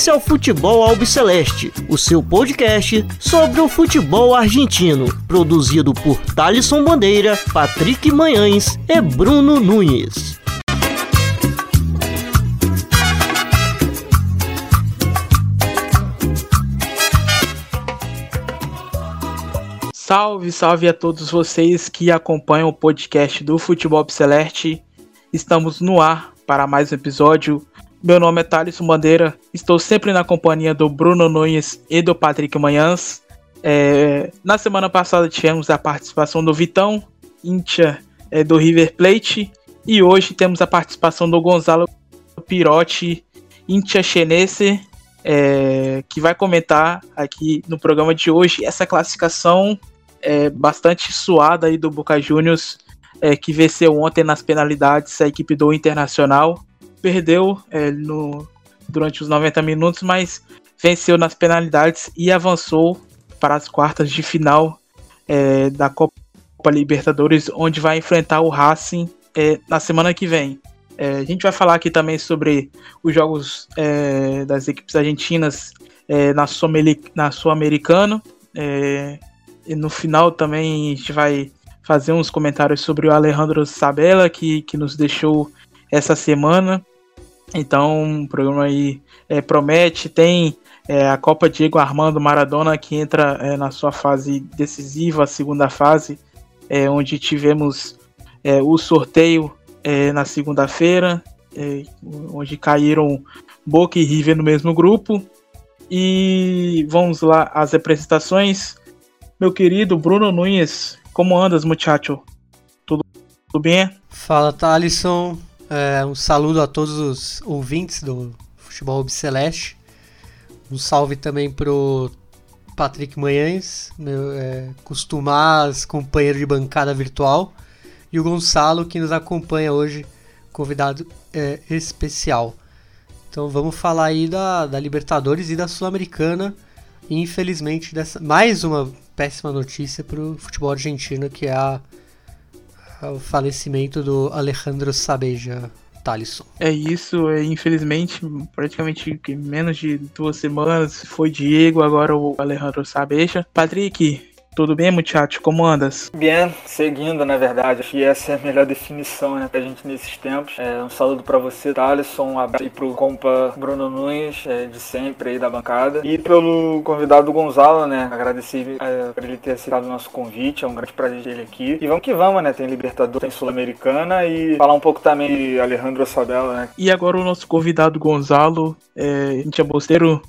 Esse é o Futebol Albiceleste, o seu podcast sobre o futebol argentino, produzido por Thalisson Bandeira, Patrick Manhães e Bruno Nunes. Salve, salve a todos vocês que acompanham o podcast do Futebol Celeste. Estamos no ar para mais um episódio. Meu nome é Thales Bandeira, estou sempre na companhia do Bruno Nunes e do Patrick Manhãs. É, na semana passada tivemos a participação do Vitão, Intia é, do River Plate, e hoje temos a participação do Gonzalo Pirotti, Intia Chenese, é, que vai comentar aqui no programa de hoje essa classificação é, bastante suada aí do Boca Juniors, é, que venceu ontem nas penalidades a equipe do Internacional. Perdeu é, no, durante os 90 minutos, mas venceu nas penalidades e avançou para as quartas de final é, da Copa Libertadores, onde vai enfrentar o Racing é, na semana que vem. É, a gente vai falar aqui também sobre os jogos das equipes argentinas na Sul-Americano. Sul e no final também a gente vai fazer uns comentários sobre o Alejandro Sabella, que, que nos deixou essa semana. Então, o programa aí é, promete. Tem é, a Copa Diego Armando Maradona, que entra é, na sua fase decisiva, a segunda fase, é, onde tivemos é, o sorteio é, na segunda-feira, onde caíram Boca e River no mesmo grupo. E vamos lá, as apresentações meu querido Bruno Nunes. Como andas, muchacho? Tudo, tudo bem? Fala, Thalisson. É, um saludo a todos os ouvintes do Futebol Celeste. Um salve também pro Patrick Manhães, meu é, costumaz companheiro de bancada virtual. E o Gonçalo, que nos acompanha hoje, convidado é, especial. Então vamos falar aí da, da Libertadores e da Sul-Americana. Infelizmente, dessa, mais uma péssima notícia para o futebol argentino, que é a, a, o falecimento do Alejandro Sabeja Talisson. É isso, é, infelizmente, praticamente menos de duas semanas foi Diego, agora o Alejandro Sabeja. Patrick, tudo bem, muchacho? Como andas? Bem, seguindo, na verdade. Acho que essa é a melhor definição, né, pra gente nesses tempos. É, um saludo para você, Thaleson, um abraço aí pro compa Bruno Nunes, é, de sempre aí da bancada. E pelo convidado Gonzalo, né, agradecer é, por ele ter aceitado o nosso convite, é um grande prazer ter ele aqui. E vamos que vamos, né, tem Libertadores, tem Sul-Americana e falar um pouco também de Alejandro Sabella, né. E agora o nosso convidado Gonzalo, é, Intia Bosteiro,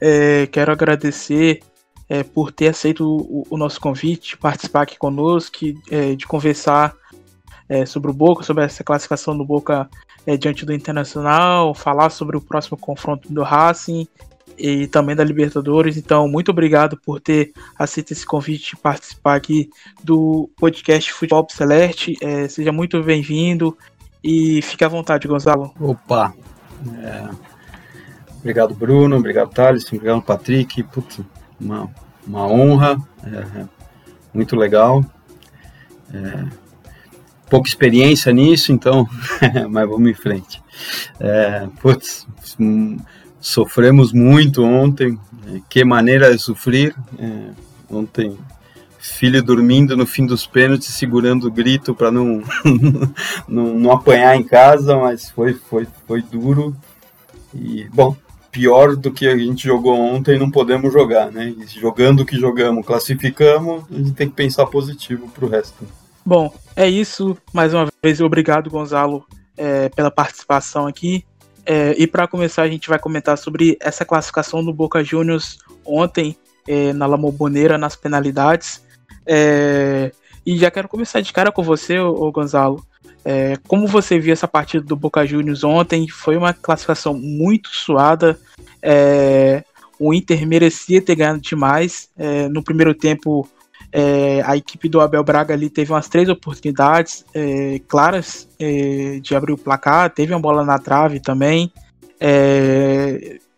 é, quero agradecer é, por ter aceito o, o, nosso convite, participar aqui conosco, é, de conversar é, sobre o Boca, sobre essa classificação do Boca é, diante do Internacional, falar sobre o próximo confronto do Racing e também da Libertadores. Então, muito obrigado por ter aceito esse convite de participar aqui do podcast Futebol Celeste. É, seja muito bem-vindo e fique à vontade, Gonzalo. Opa! É, obrigado, Bruno. Obrigado, Thales. Obrigado, Patrick. Putz, uma, uma honra, é, muito legal. É, pouca experiência nisso, então, mas vamos em frente. É, putz, sofremos muito ontem, é, que maneira de sofrer. É, ontem, filho dormindo no fim dos pênaltis, segurando o grito para não, não, não apanhar em casa, mas foi, foi, foi duro. E, bom, pior do que a gente jogou ontem não podemos jogar, né? Jogando o que jogamos, classificamos, a gente tem que pensar positivo pro resto. Bom, é isso. Mais uma vez, obrigado, Gonzalo, é, pela participação aqui. É, e para começar, a gente vai comentar sobre essa classificação do Boca Juniors ontem é, na Lamoboneira, nas penalidades. É, e já quero começar de cara com você, ô, Gonzalo. É, como você viu essa partida do Boca Juniors ontem? Foi uma classificação muito suada. É, o Inter merecia ter ganhado demais. É, no primeiro tempo, é, a equipe do Abel Braga ali teve umas três oportunidades é, claras é, de abrir o placar. Teve uma bola na trave também.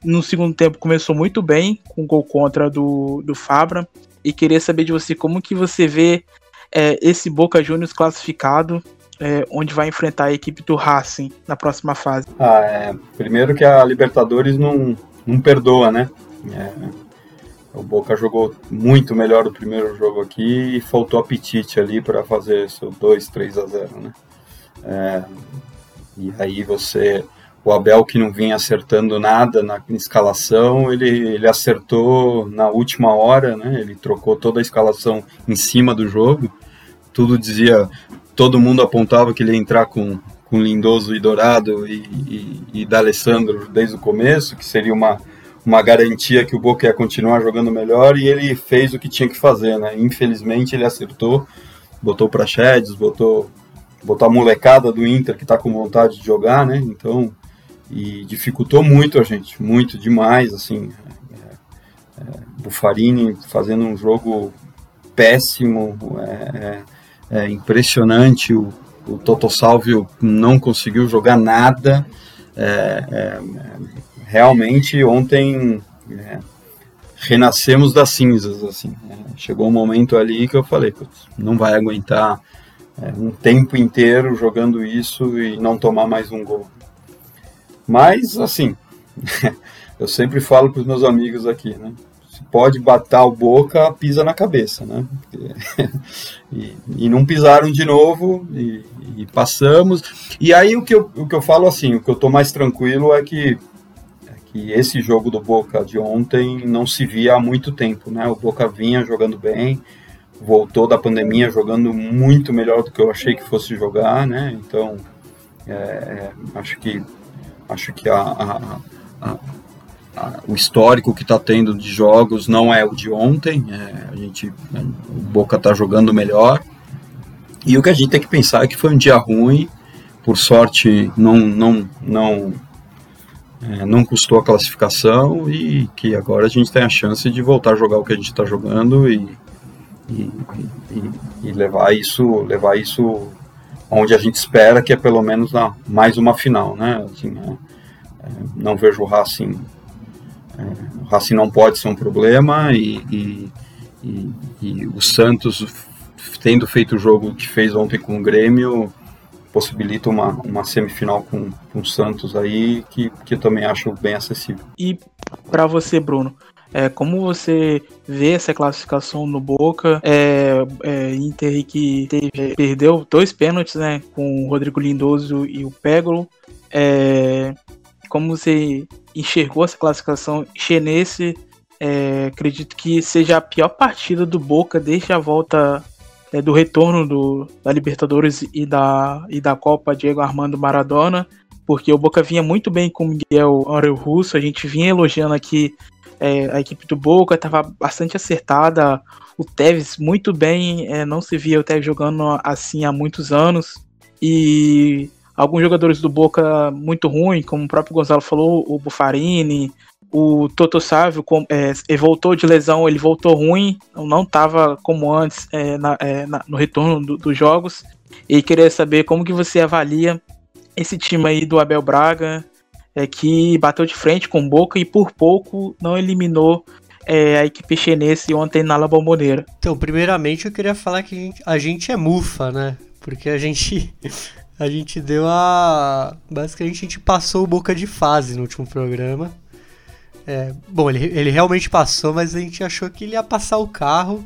no segundo tempo começou muito bem com o gol contra do, do Fabra. E queria saber de você como que você vê esse Boca Juniors classificado é, onde vai enfrentar a equipe do Racing na próxima fase? Ah, é, primeiro que a Libertadores não, não perdoa, né? É, o Boca jogou muito melhor o primeiro jogo aqui e faltou apetite ali para fazer seu 2, 3 a 0, né? É, e aí você, o Abel que não vinha acertando nada na escalação, ele, ele acertou na última hora, né? Ele trocou toda a escalação em cima do jogo. Tudo dizia, todo mundo apontava que ele ia entrar com, com Lindoso e Dourado e, e, e D'Alessandro desde o começo, que seria uma uma garantia que o Boca ia continuar jogando melhor e ele fez o que tinha que fazer, né? Infelizmente ele acertou, botou para Chedes, botou botou a molecada do Inter que está com vontade de jogar, né? Então e dificultou muito a gente, muito demais, assim. É, é, Bufarini fazendo um jogo péssimo, é, é, impressionante. O, o Toto Salvio não conseguiu jogar nada. É, é, realmente ontem é, renascemos das cinzas, assim. É, chegou um momento ali que eu falei, não vai aguentar é, um tempo inteiro jogando isso e não tomar mais um gol. Mas, assim, eu sempre falo para os meus amigos aqui, né? Pode bater o boca, pisa na cabeça, né? e, e, não pisaram de novo e, e, passamos. E aí o que, eu, o que eu falo assim, o que eu tô mais tranquilo é que que esse jogo do Boca de ontem não se via há muito tempo, né? O Boca vinha jogando bem, voltou da pandemia jogando muito melhor do que eu achei que fosse jogar, né? Então, é, é acho que acho que a, a, a, o histórico que está tendo de jogos não é o de ontem. É, a gente, o Boca está jogando melhor. E o que a gente tem que pensar é que foi um dia ruim. Por sorte, não, não, não é, não custou a classificação e que agora a gente tem a chance de voltar a jogar o que a gente está jogando e, e, e, e, levar isso levar isso onde a gente espera que é pelo menos na, mais uma final, né? Assim, é, é, não vejo o Racing o Racing não pode ser um problema e, e o Santos tendo feito o jogo que fez ontem com o Grêmio possibilita uma, uma semifinal com, com o Santos aí, que, que eu também acho bem acessível. E para você, Bruno, é, como você vê essa classificação no Boca? É, é, Inter que teve, perdeu dois pênaltis, né? Com o Rodrigo Lindoso e o Pegolo. É, como você enxergou essa classificação? Chenesse, é, acredito que seja a pior partida do Boca desde a volta é, do retorno do, da Libertadores e da, e da Copa Diego Armando Maradona, porque o Boca vinha muito bem com o Miguel Aurel Russo, a gente vinha elogiando aqui é, a equipe do Boca, estava bastante acertada, o Tevez muito bem, é, não se via o Tevez jogando assim há muitos anos, e alguns jogadores do Boca muito ruins, como o próprio Gonzalo falou, o Bufarini, o Toto Sávio é, ele voltou de lesão, ele voltou ruim, não estava como antes é, na, é, na, no retorno do, dos jogos. E queria saber como que você avalia esse time aí do Abel Braga, é, que bateu de frente com Boca e por pouco não eliminou é, a equipe chinesa ontem na La Bombonera. Então, primeiramente eu queria falar que a gente, a gente é mufa, né? Porque a gente a gente deu a basicamente a gente passou o Boca de fase no último programa. É, bom, ele, ele realmente passou, mas a gente achou que ele ia passar o carro.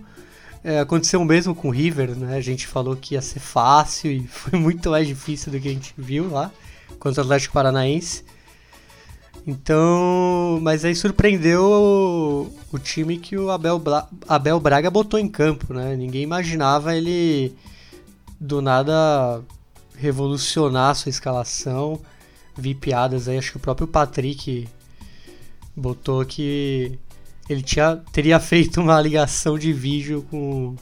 É, aconteceu o mesmo com o River, né? A gente falou que ia ser fácil e foi muito mais difícil do que a gente viu lá contra o Atlético Paranaense. Então, mas aí surpreendeu o, time que o Abel, Bra Abel Braga botou em campo, né? Ninguém imaginava ele do nada revolucionar a sua escalação. Vi piadas aí, acho que o próprio Patrick botou que ele tinha, teria feito uma ligação de vídeo com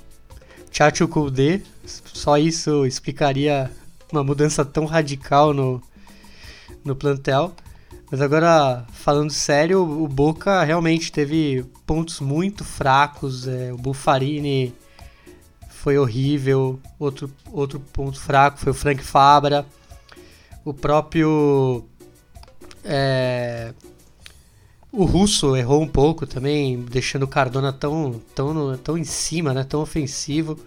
Chacho Kudê. Só isso explicaria uma mudança tão radical no, no plantel. Mas agora, falando sério, o Boca realmente teve pontos muito fracos. É, o Buffarini foi horrível. Outro, outro ponto fraco foi o Frank Fabra. O próprio é, o Russo errou um pouco também, deixando o Cardona tão, tão, tão em cima, né? tão ofensivo.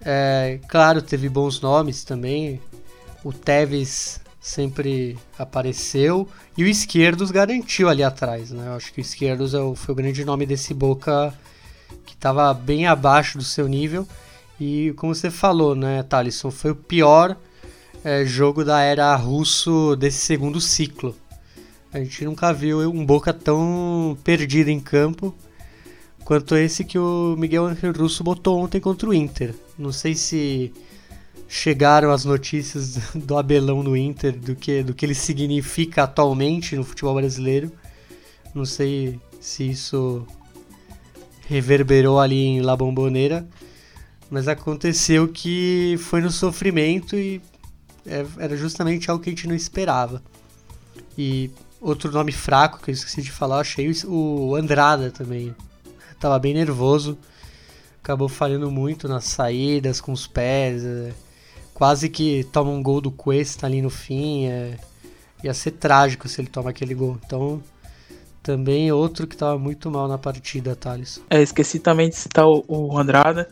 É, claro, teve bons nomes também. O Tevez sempre apareceu. E o Esquerdos garantiu ali atrás, né? Eu acho que o Esquerdos é foi o grande nome desse Boca que estava bem abaixo do seu nível. E como você falou, né, Thalisson, foi o pior é, jogo da era russo desse segundo ciclo. A gente nunca viu um Boca tão perdido em campo quanto esse que o Miguel Angel Russo botou ontem contra o Inter. Não sei se chegaram as notícias do Abelão no Inter, do que, do que ele significa atualmente no futebol brasileiro. Não sei se isso reverberou ali em La Bombonera, mas aconteceu que foi no sofrimento e é, era justamente algo que a gente não esperava. E outro nome fraco que eu esqueci de falar, achei o Andrada também. Tava bem nervoso, acabou falhando muito nas saídas com os pés. É, quase que toma um gol do Cuesta ali no fim. É, ia ser trágico se ele toma aquele gol. Então, também outro que tava muito mal na partida, Thales. É, esqueci também de citar o, o Andrada.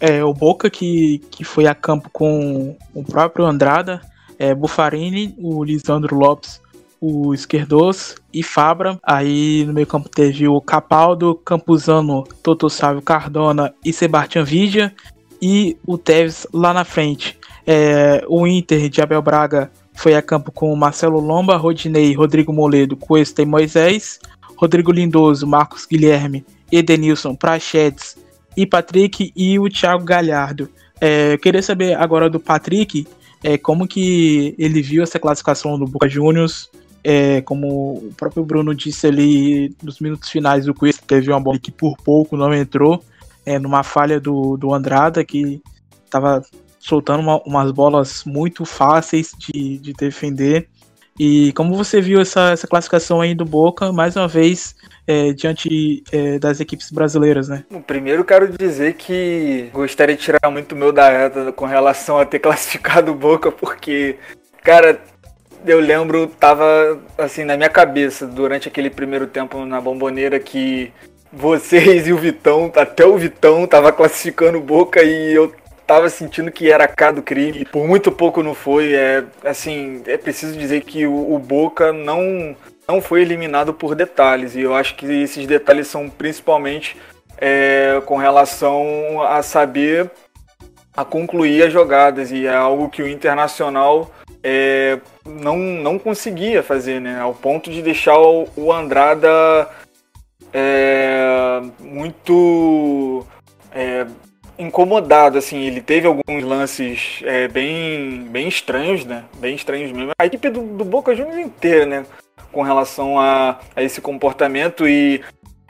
É, o Boca que, que foi a campo com o próprio Andrada, é, Bufarini, o Lisandro Lopes, o Esquerdos e Fabra. Aí no meio campo teve o Capaldo, Campuzano, Toto Sávio Cardona e Sebastião Vidia. E o Tevez lá na frente. É, o Inter de Abel Braga foi a campo com Marcelo Lomba, Rodinei, Rodrigo Moledo, Cuesta e Moisés. Rodrigo Lindoso, Marcos Guilherme, Edenilson, Prachedes e Patrick e o Thiago Galhardo. É, eu queria saber agora do Patrick é, como que ele viu essa classificação do Boca Juniors. É, como o próprio Bruno disse ali nos minutos finais do quiz, teve uma bola que por pouco não entrou, é, numa falha do, do Andrada, que estava soltando uma, umas bolas muito fáceis de, de defender. E como você viu essa, essa classificação aí do Boca, mais uma vez, é, diante é, das equipes brasileiras, né? Primeiro quero dizer que gostaria de tirar muito meu da reta com relação a ter classificado o Boca, porque, cara, eu lembro, tava assim na minha cabeça durante aquele primeiro tempo na bomboneira que vocês e o Vitão, até o Vitão tava classificando o Boca e eu tava sentindo que era cá do crime. Por muito pouco não foi. É assim, é preciso dizer que o, o Boca não não foi eliminado por detalhes e eu acho que esses detalhes são principalmente é, com relação a saber a concluir as jogadas e é algo que o Internacional é, não, não conseguia fazer, né? Ao ponto de deixar o, o Andrada é, muito é, incomodado, assim, ele teve alguns lances é, bem, bem estranhos, né? Bem estranhos mesmo. A equipe do, do Boca Juniors inteira, né? Com relação a, a esse comportamento e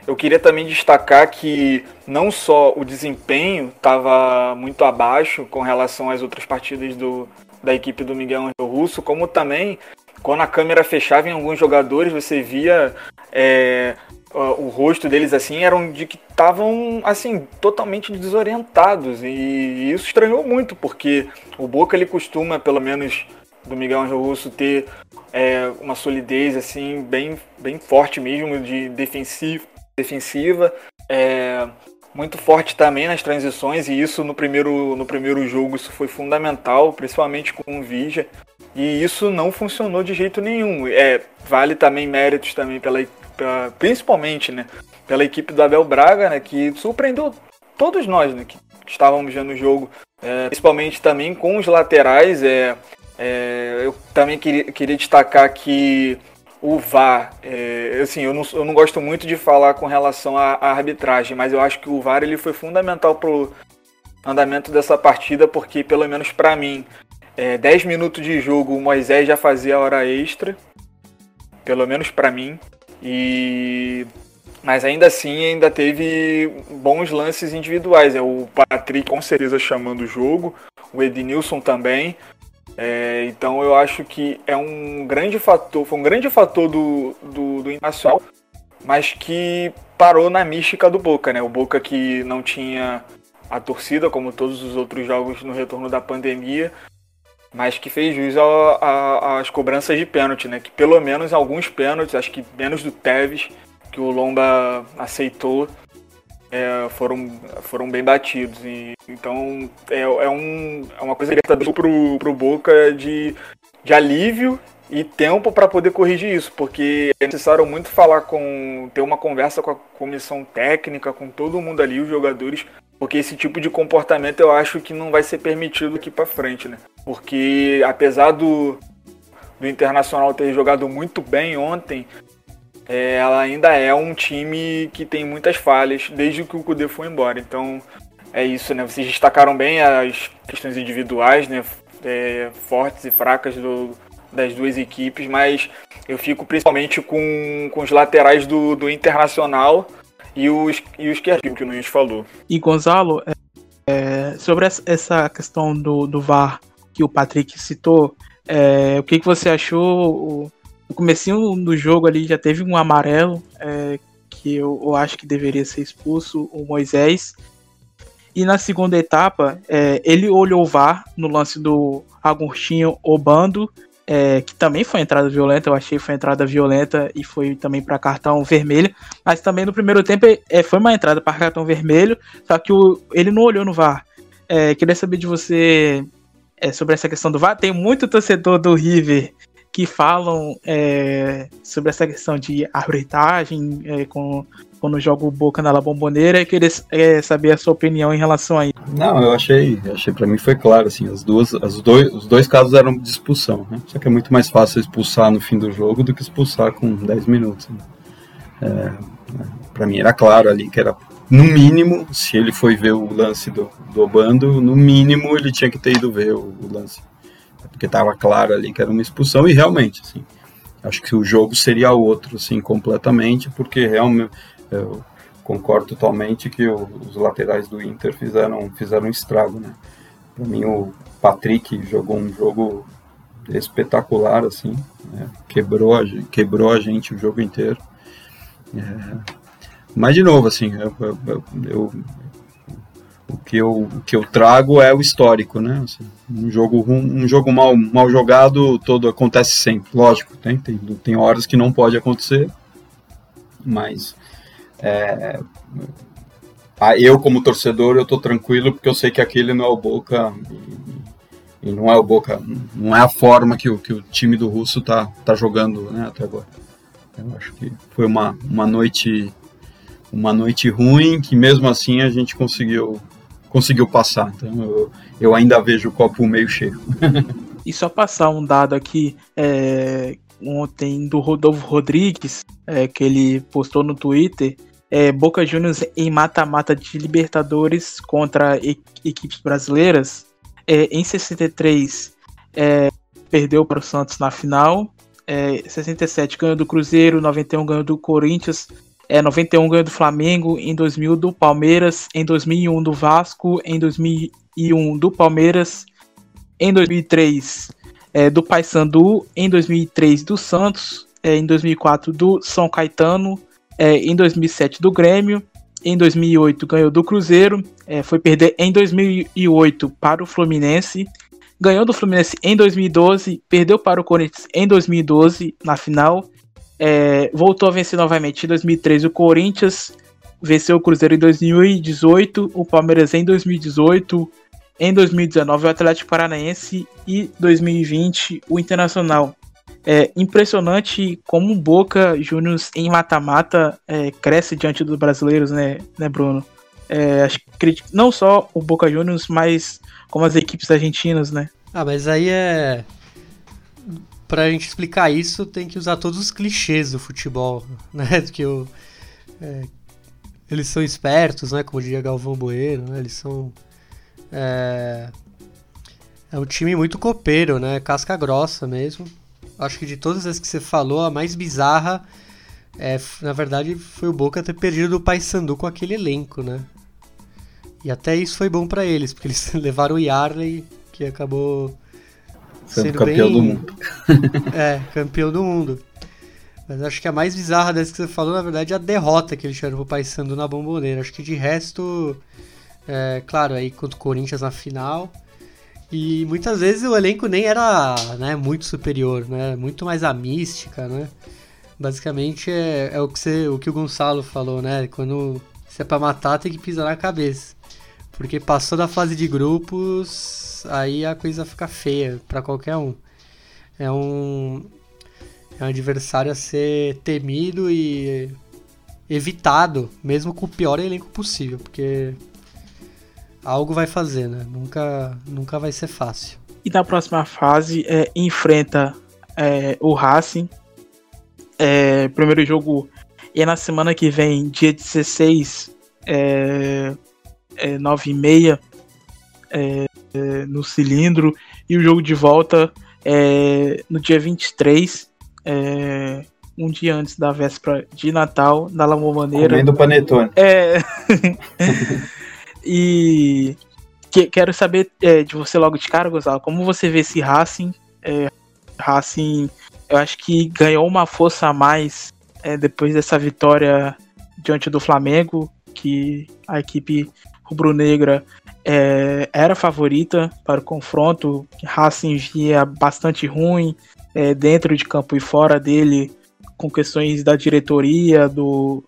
eu queria também destacar que não só o desempenho estava muito abaixo com relação às outras partidas do, da equipe do Miguel Angel Russo, como também quando a câmera fechava em alguns jogadores, você via é, o rosto deles assim eram de que estavam assim totalmente desorientados. E isso estranhou muito porque o Boca ele costuma pelo menos do Miguel Angel Russo ter é, uma solidez assim bem bem forte mesmo de defensiva defensiva é, muito forte também nas transições e isso no primeiro no primeiro jogo isso foi fundamental principalmente com o Vija. E isso não funcionou de jeito nenhum. É vale também méritos também pela principalmente, né, pela equipe do Abel Braga, né, que surpreendeu todos nós, né, que estávamos vendo o jogo, é, principalmente também com os laterais. É, é, eu também queria, queria destacar que o VAR, é, assim, eu não, eu não gosto muito de falar com relação à, à arbitragem, mas eu acho que o VAR ele foi fundamental para o andamento dessa partida, porque pelo menos para mim, é, 10 minutos de jogo o Moisés já fazia hora extra, pelo menos para mim. E mas ainda assim ainda teve bons lances individuais. É o Patrick com certeza chamando o jogo, o Ednilson também. É, então eu acho que é um grande fator, foi um grande fator do, do, do Internacional, mas que parou na mística do Boca, né? O Boca que não tinha a torcida, como todos os outros jogos no retorno da pandemia, mas que fez jus às cobranças de pênalti, né? Que pelo menos alguns pênaltis, acho que menos do Tevez, que o Lomba aceitou, é, foram, foram bem batidos. E, então é, é, um, é uma coisa libertadora pro, pro Boca de de alívio e tempo para poder corrigir isso, porque é necessário muito falar com ter uma conversa com a comissão técnica, com todo mundo ali, os jogadores, porque esse tipo de comportamento eu acho que não vai ser permitido aqui para frente, né? Porque apesar do do Internacional ter jogado muito bem ontem, é, ela ainda é um time que tem muitas falhas desde que o Kudê foi embora. Então é isso, né? Vocês destacaram bem as questões individuais, né? É, fortes e fracas do, das duas equipes, mas eu fico principalmente com, com os laterais do, do Internacional e os, e os que o Nunes falou. E Gonzalo, é, é, sobre essa questão do, do VAR que o Patrick citou, é, o que, que você achou? No comecinho do jogo ali já teve um amarelo é, que eu, eu, acho que deveria ser expulso, o Moisés. E na segunda etapa, é, ele olhou o VAR no lance do Agostinho Obando, é, que também foi entrada violenta, eu achei foi entrada violenta e foi também para cartão vermelho. Mas também no primeiro tempo é, foi uma entrada para cartão vermelho, só que o, ele não olhou no VAR. É, queria saber de você é, sobre essa questão do VAR. Tem muito torcedor do River que falam é, sobre essa questão de arbitragem é, com, quando joga o Boca na La Bomboneira. Eu queria é, saber a sua opinião em relação a isso. Não, eu achei, achei para mim foi claro assim, as duas, as dois, os dois casos eram de expulsão, né? Só que é muito mais fácil expulsar no fim do jogo do que expulsar com 10 minutos. Né? É, para mim era claro ali que era no mínimo, se ele foi ver o lance do, do Obando, no mínimo ele tinha que ter ido ver o, o lance. Porque estava claro ali que era uma expulsão e realmente, assim, acho que o jogo seria outro, assim, completamente, porque realmente eu concordo totalmente que o, os laterais do Inter fizeram, fizeram um estrago, né? Para mim o Patrick jogou um jogo espetacular, assim, né? quebrou, a, quebrou a gente o jogo inteiro. É, mas, de novo, assim, eu, eu, eu, o, que eu, o que eu trago é o histórico, né? Assim, um jogo, um, jogo mal, mal jogado todo acontece sempre, lógico, tem, tem, tem horas que não pode acontecer, mas é, eu como torcedor eu tô tranquilo porque eu sei que aquele não é o Boca e, e não é o Boca, não é a forma que o, que o time do Russo tá, tá jogando né, até agora. Eu acho que foi uma, uma noite uma noite ruim que mesmo assim a gente conseguiu conseguiu passar. Então eu, eu ainda vejo o copo meio cheio. e só passar um dado aqui, é, ontem do Rodolfo Rodrigues, é, que ele postou no Twitter, é, Boca Juniors em mata-mata de Libertadores contra equipes brasileiras. É, em 63 é, perdeu para o Santos na final, é, 67 ganhou do Cruzeiro, 91 ganhou do Corinthians, é, 91 ganhou do Flamengo, em 2000 do Palmeiras, em 2001 do Vasco, em 2001 do Palmeiras, em 2003 é, do Paysandu, em 2003 do Santos, é, em 2004 do São Caetano, é, em 2007 do Grêmio, em 2008 ganhou do Cruzeiro, é, foi perder em 2008 para o Fluminense, ganhou do Fluminense em 2012, perdeu para o Corinthians em 2012 na final é, voltou a vencer novamente em 2013 o Corinthians, venceu o Cruzeiro em 2018, o Palmeiras em 2018, em 2019 o Atlético Paranaense e 2020 o Internacional. É impressionante como o Boca Juniors em mata-mata é, cresce diante dos brasileiros, né, né Bruno? É, acho que não só o Boca Juniors, mas como as equipes argentinas, né? Ah, mas aí é pra gente explicar isso, tem que usar todos os clichês do futebol, né? Que o, é, eles são espertos, né? Como diria Galvão Bueno, né? Eles são... É, é um time muito copeiro, né? Casca grossa mesmo. Acho que de todas as que você falou, a mais bizarra, é, na verdade, foi o Boca ter perdido o Paysandu com aquele elenco, né? E até isso foi bom para eles, porque eles levaram o Yarley, que acabou Sendo campeão bem... do mundo. é, campeão do mundo. Mas acho que a mais bizarra dessa que você falou, na verdade, é a derrota que eles tiveram pro Paysandu na bomboneira. Acho que de resto, é, claro, aí contra o Corinthians na final. E muitas vezes o elenco nem era né, muito superior, né? Muito mais a mística, né? Basicamente é, é o, que você, o que o Gonçalo falou, né? Quando se é pra matar, tem que pisar na cabeça. Porque passou da fase de grupos, aí a coisa fica feia para qualquer um. é um, é um adversário a ser temido e evitado, mesmo com o pior elenco possível, porque algo vai fazer, né? Nunca, nunca vai ser fácil. E na próxima fase é, enfrenta é, o Racing. É, primeiro jogo é na semana que vem, dia 16, é, é 9 e meia, é, é, no cilindro. E o jogo de volta é no dia 23, é, um dia antes da véspera de Natal, na Maneira. Comendo panetone. É. e que, quero saber é, de você logo de cara, Gonzalo, como você vê esse Racing? É, Racing, eu acho que ganhou uma força a mais é, depois dessa vitória diante do Flamengo, que a equipe rubro-negra é, era favorita para o confronto. Racing via bastante ruim é, dentro de campo e fora dele, com questões da diretoria, do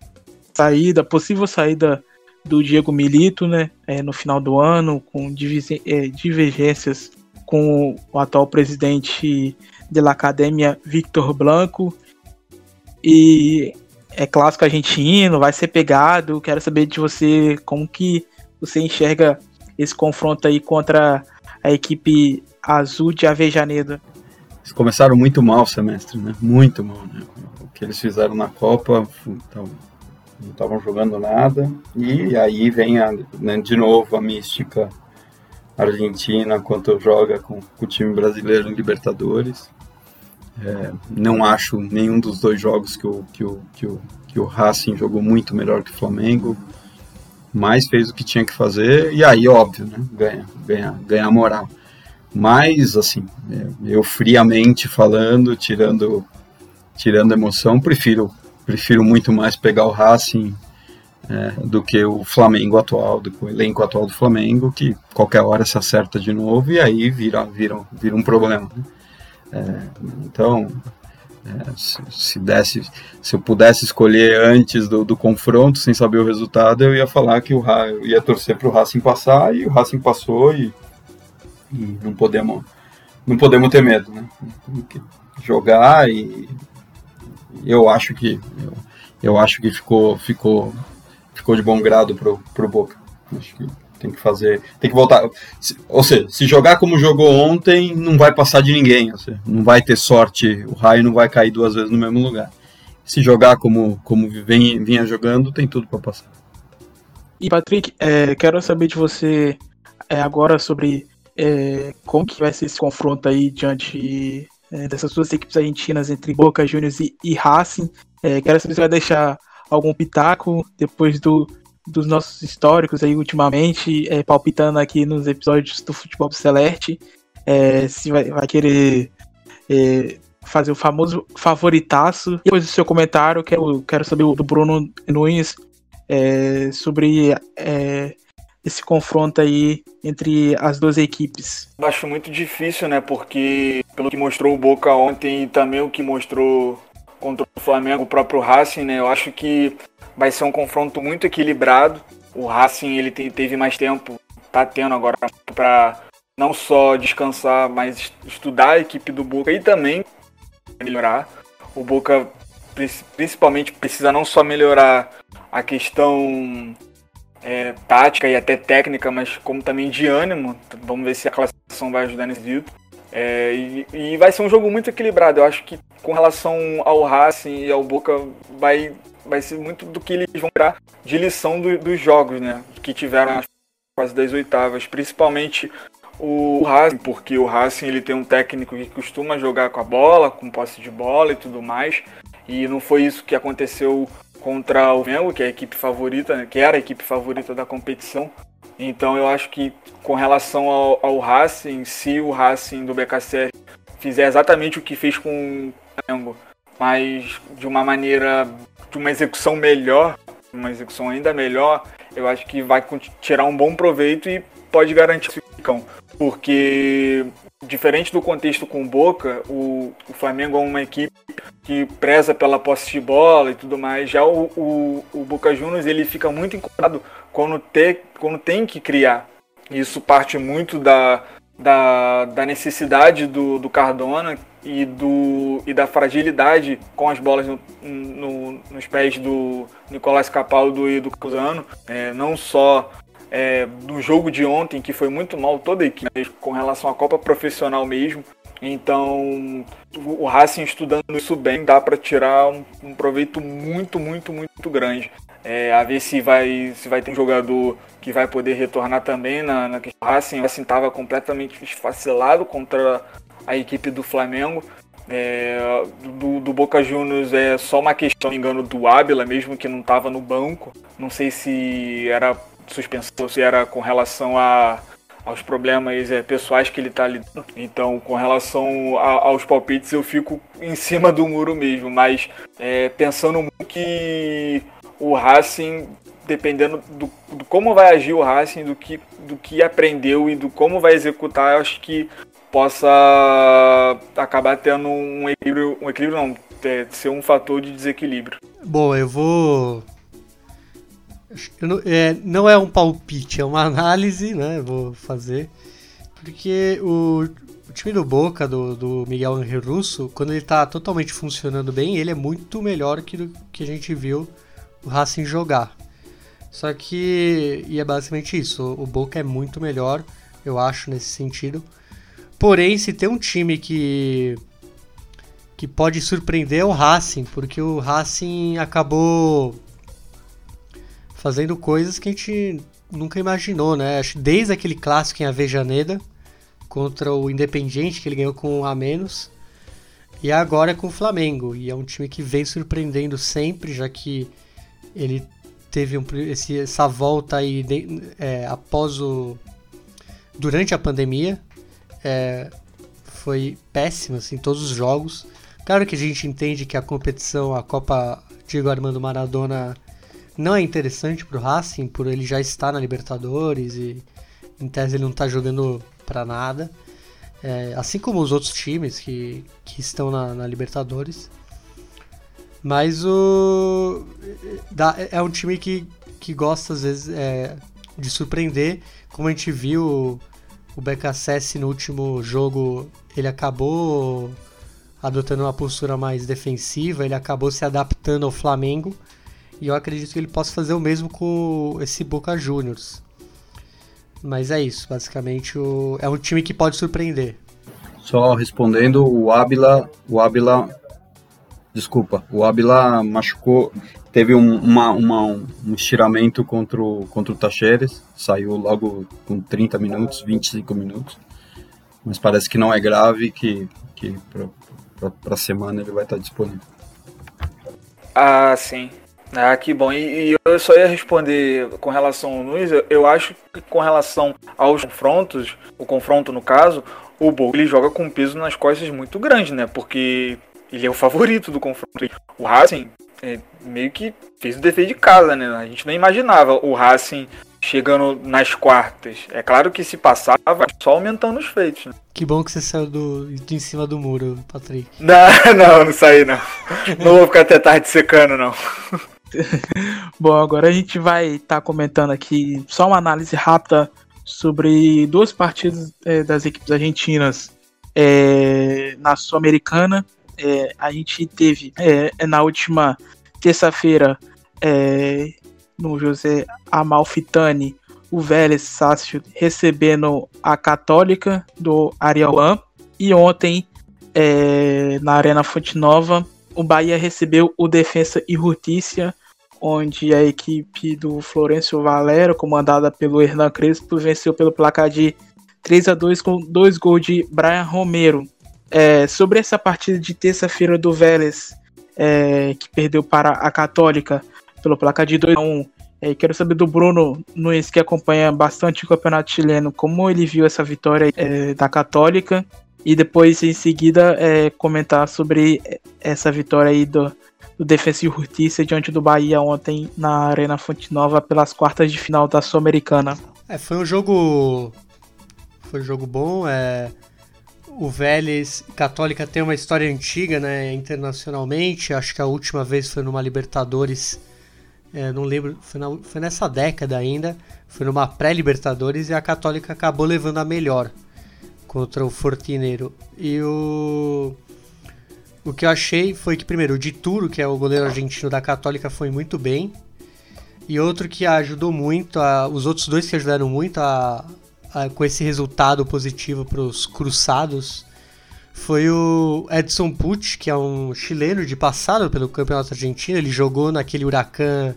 saída, possível saída do Diego Milito, né, é, no final do ano, com é, divergências com o atual presidente da Academia, Victor Blanco. E é clássico argentino, vai ser pegado. Quero saber de você como que você enxerga esse confronto aí contra a equipe azul de Avejaneda. Eles começaram muito mal o semestre, né? Muito mal, né? O que eles fizeram na Copa, então, não estavam jogando nada. E aí vem a, né, de novo a mística argentina quando joga com, com o time brasileiro em Libertadores. É, não acho nenhum dos dois jogos que o, que, o, que, o, que o Racing jogou muito melhor que o Flamengo, mas fez o que tinha que fazer e aí, óbvio, né, ganha, ganha, ganha moral. Mas, assim, é, eu friamente falando, tirando, tirando emoção, prefiro, prefiro muito mais pegar o Racing é, do que o Flamengo atual, do que o elenco atual do Flamengo, que qualquer hora se acerta de novo e aí vira, vira, vira um problema. Né? É, então, é, se, se, desse, se eu pudesse escolher antes do, do, confronto, sem saber o resultado, eu ia falar que o eu ia torcer para o Racing passar e o Racing passou e, e, não podemos não podemos ter medo, né? jogar e eu acho que eu, eu acho que ficou ficou ficou de bom grado pro, pro Boca. Acho que tem que fazer, tem que voltar. Ou seja, se jogar como jogou ontem, não vai passar de ninguém. Seja, não vai ter sorte, o raio não vai cair duas vezes no mesmo lugar. Se jogar como, como vem, vinha jogando, tem tudo para passar. E Patrick, é, quero saber de você é, agora sobre é, como que vai ser esse confronto aí diante é, dessas duas equipes argentinas entre Boca Juniors e, e Racing. É, quero saber se vai deixar algum pitaco depois do dos nossos históricos aí ultimamente, é, palpitando aqui nos episódios do Futebol Celeste, é, se vai, vai querer é, fazer o famoso favoritaço. Depois do seu comentário, quero, quero saber do Bruno Nunes é, sobre é, esse confronto aí entre as duas equipes. Acho muito difícil, né? Porque pelo que mostrou o Boca ontem e também o que mostrou contra o Flamengo, o próprio Racing, né? Eu acho que vai ser um confronto muito equilibrado. O Racing ele teve mais tempo, tá tendo agora para não só descansar, mas estudar a equipe do Boca e também melhorar. O Boca principalmente precisa não só melhorar a questão é, tática e até técnica, mas como também de ânimo. Vamos ver se a classificação vai ajudar nesse vídeo. É, e, e, vai ser um jogo muito equilibrado. Eu acho que com relação ao Racing e ao Boca vai vai ser muito do que eles vão tirar de lição do, dos jogos, né? Que tiveram as quase das oitavas, principalmente o Racing, porque o Racing ele tem um técnico que costuma jogar com a bola, com posse de bola e tudo mais, e não foi isso que aconteceu contra o Mengo, que é a equipe favorita, né? que era a equipe favorita da competição. Então eu acho que com relação ao, ao Racing, se o Racing do BKSS fizer exatamente o que fez com o Flamengo, mas de uma maneira de uma execução melhor, uma execução ainda melhor, eu acho que vai tirar um bom proveito e pode garantir o. Porque, diferente do contexto com o Boca, o, o, Flamengo é uma equipe que preza pela posse de bola e tudo mais. Já o, o, o Boca Juniors ele fica muito incomodado quando, ter, quando tem que criar. Isso parte muito da, da, da necessidade do, do Cardona e, do, e da fragilidade com as bolas no, no, nos pés do Nicolás Capaldo e do Cusano, é, não só é, no jogo de ontem, que foi muito mal toda a equipe, com relação à Copa Profissional mesmo. Então, o Racing estudando isso bem, dá para tirar um, um, proveito muito, muito, muito grande. É, a ver se vai, se vai ter um jogador que vai poder retornar também na, na questão. O Racing estava completamente esfacelado contra a equipe do Flamengo. É, do, do, Boca Juniors é só uma questão, me engano, do Ábila, mesmo que não estava no banco. Não sei se era suspensão, se era com relação a, aos problemas é, pessoais que ele está lidando. Então, com relação a, aos palpites, eu fico em cima do muro mesmo, mas é, pensando que o Racing dependendo do, do, como vai agir o Racing, do que, do que aprendeu e do como vai executar, acho que possa acabar tendo um equilíbrio, um equilíbrio não, é, ser um fator de desequilíbrio. Bom, eu vou não, é, não é um palpite, é uma análise, né? Vou fazer. Porque o, o time do Boca, do, do Miguel Angel Russo, quando ele tá totalmente funcionando bem, ele é muito melhor que do que a gente viu o Racing jogar. Só que, e é basicamente isso, o Boca é muito melhor, eu acho, nesse sentido. Porém, se tem um time que que pode surpreender é o Racing, porque o Racing acabou fazendo coisas que a gente nunca imaginou, né? Desde aquele clássico em Avejaneda contra o Independiente, que ele ganhou com um a menos, e agora com o Flamengo. E é um time que vem surpreendendo sempre, já que ele teve um, esse, essa volta aí de, é, após o. durante a pandemia. É, foi péssimo, assim, todos os jogos. Claro que a gente entende que a competição, a Copa Diego Armando Maradona não é interessante pro Racing, por ele já estar na Libertadores e em tese ele não tá jogando para nada. É, assim como os outros times que, que estão na, na Libertadores. Mas o. É um time que, que gosta, às vezes, é, de surpreender. Como a gente viu o BKSS no último jogo, ele acabou adotando uma postura mais defensiva, ele acabou se adaptando ao Flamengo e eu acredito que ele possa fazer o mesmo com esse Boca Juniors. Mas é isso, basicamente o... é um time que pode surpreender. Só respondendo, o Ábila, o Ábila, desculpa, o Ábila machucou, teve um, uma, uma, um estiramento contra o, contra o Tacheres, saiu logo com 30 minutos, 25 minutos, mas parece que não é grave, que, que para a semana ele vai estar disponível. Ah, sim. Ah, que bom. E, e, eu só ia responder com relação ao Nunes, eu, eu, acho que com relação aos confrontos, o confronto no caso, o Boca ele joga com um peso nas costas muito grande, né? Porque ele é o favorito do confronto. O Racing é, meio que fez o defeito de casa, né? A gente não imaginava o Racing chegando nas quartas. É claro que se passava, só aumentando os feitos. Né? Que bom que você saiu do, de em cima do muro, Patrick. Não, não, não saí não. Não vou ficar até tarde secando, não. Bom, agora a gente vai estar tá comentando aqui só uma análise rápida sobre duas partidas é, das equipes argentinas é, na Sul-Americana. É, a gente teve é, na última terça-feira é, no José Amalfitani o Vélez Sácio recebendo a Católica do Ariauã e ontem é, na Arena Fonte Nova o Bahia recebeu o Defensa e Justiça onde a equipe do Florencio Valero, comandada pelo Hernan Crespo, venceu pelo placar de 3 a 2 com dois gols de Brian Romero. É, sobre essa partida de terça-feira do Vélez, é, que perdeu para a Católica pelo placar de 2 a 1 é, quero saber do Bruno Nunes, que acompanha bastante o campeonato chileno, como ele viu essa vitória é, da Católica e depois, em seguida, é, comentar sobre essa vitória aí do, do Defensa e Justiça diante do Bahia ontem na Arena Fonte Nova pelas quartas de final da Sul-Americana. É, foi um jogo. Foi um jogo bom. É... O Vélez Católica tem uma história antiga, né, internacionalmente. Acho que a última vez foi numa Libertadores. É, não lembro, foi, na, foi nessa década ainda. Foi numa pré-Libertadores e a Católica acabou levando a melhor. contra o Fortineiro. E o. O que eu achei foi que, primeiro, o Dituro, que é o goleiro argentino da Católica, foi muito bem. E outro que ajudou muito, a, os outros dois que ajudaram muito a, a, com esse resultado positivo para os Cruzados foi o Edson Pucci, que é um chileno de passado pelo Campeonato Argentino. Ele jogou naquele Huracan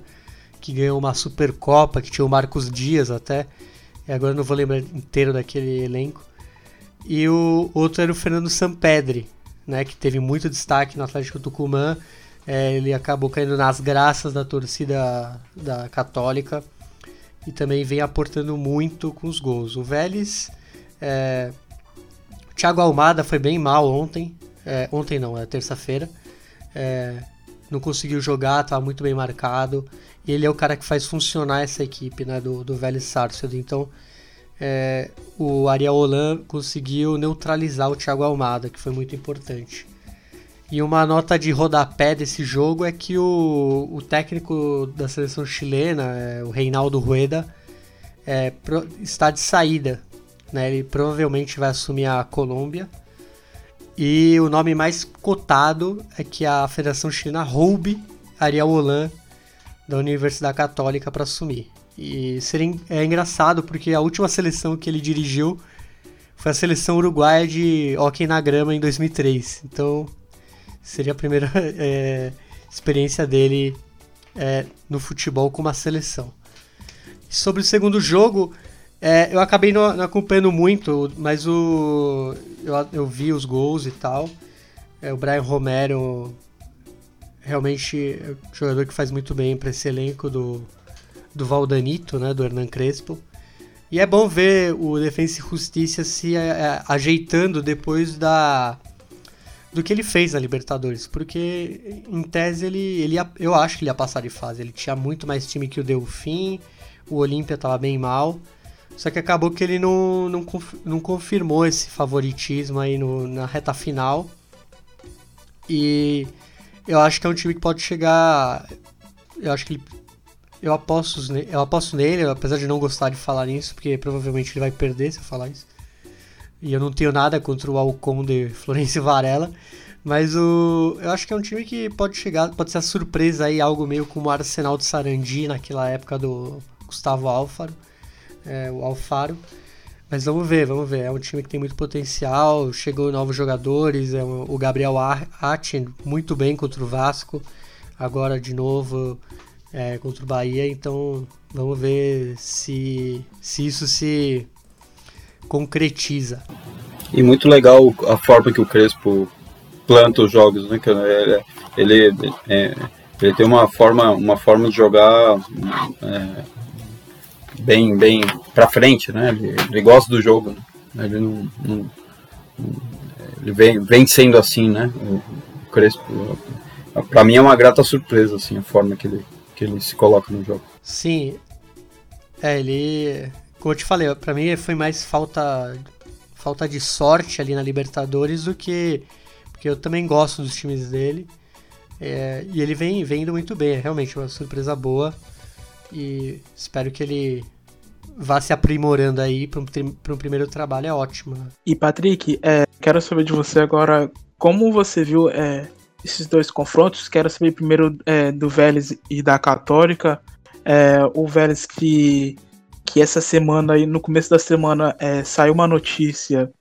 que ganhou uma Supercopa, que tinha o Marcos Dias até. E agora não vou lembrar inteiro daquele elenco. E o outro era o Fernando Sampedri, né, que teve muito destaque no Atlético Tucumã. É, ele acabou caindo nas graças da torcida da Católica e também vem aportando muito com os gols. O Vélez, é, Thiago Almada foi bem mal ontem, é, ontem não, é terça-feira, é, não conseguiu jogar, estava muito bem marcado e ele é o cara que faz funcionar essa equipe né, do, do Vélez Sarsfield. Então é, o Ariel Holan conseguiu neutralizar o Thiago Almada, que foi muito importante. E uma nota de rodapé desse jogo é que o, o técnico da seleção chilena, é, o Reinaldo Rueda, é, pro, está de saída. Né? Ele provavelmente vai assumir a Colômbia. E o nome mais cotado é que a Federação Chilena roube Ariel Holan da Universidade Católica para assumir. E seria, é engraçado porque a última seleção que ele dirigiu foi a seleção uruguaia de hockey na grama em 2003. Então seria a primeira é, experiência dele é, no futebol com uma seleção. Sobre o segundo jogo, é, eu acabei não, não, acompanhando muito, mas o, eu, eu vi os gols e tal. É, o Brian Romero realmente é um jogador que faz muito bem para esse elenco do, do Valdanito, né, do Hernan Crespo. E é bom ver o Defensa e Justiça se é, ajeitando depois da do que ele fez na Libertadores, porque em tese ele, ele ia, eu acho que ele ia passar de fase. Ele tinha muito mais time que o Delfim, o Olímpia estava bem mal, só que acabou que ele não, não, não confirmou esse favoritismo aí no, na reta final. E eu acho que é um time que pode chegar. Eu acho que ele, eu aposto, eu aposto nele, apesar de não gostar de falar nisso, porque provavelmente ele vai perder se eu falar isso. E eu não tenho nada contra o Alcon de Florencio Varela. Mas o, eu acho que é um time que pode chegar, pode ser a surpresa aí, algo meio como o Arsenal de Sarandi naquela época do Gustavo Alfaro, é, o Alfaro. Mas vamos ver, vamos ver. É um time que tem muito potencial, chegou novos jogadores, é o Gabriel Atin muito bem contra o Vasco, agora de novo é, contra o Bahia, então vamos ver se, se isso se concretiza. E muito legal a forma que o Crespo planta os jogos, né? Ele, ele, é, ele tem uma forma, uma forma de jogar é, bem, bem para frente, né? Ele, ele, gosta do jogo, né? ele não, não, ele vem, vem sendo assim, né? O, Crespo, para mim é uma grata surpresa assim a forma que ele que ele se coloca no jogo. Sim, é ele como eu te falei, para mim foi mais falta falta de sorte ali na Libertadores do que porque eu também gosto dos times dele. É, e ele vem, vem indo muito bem, é realmente uma surpresa boa. E espero que ele vá se aprimorando aí para um, um primeiro trabalho, é ótimo. Né? E Patrick, é, quero saber de você agora como você viu é, esses dois confrontos. Quero saber primeiro é, do Vélez e da Católica. É, o Vélez que que essa semana, aí, no começo da semana, é, saiu uma notícia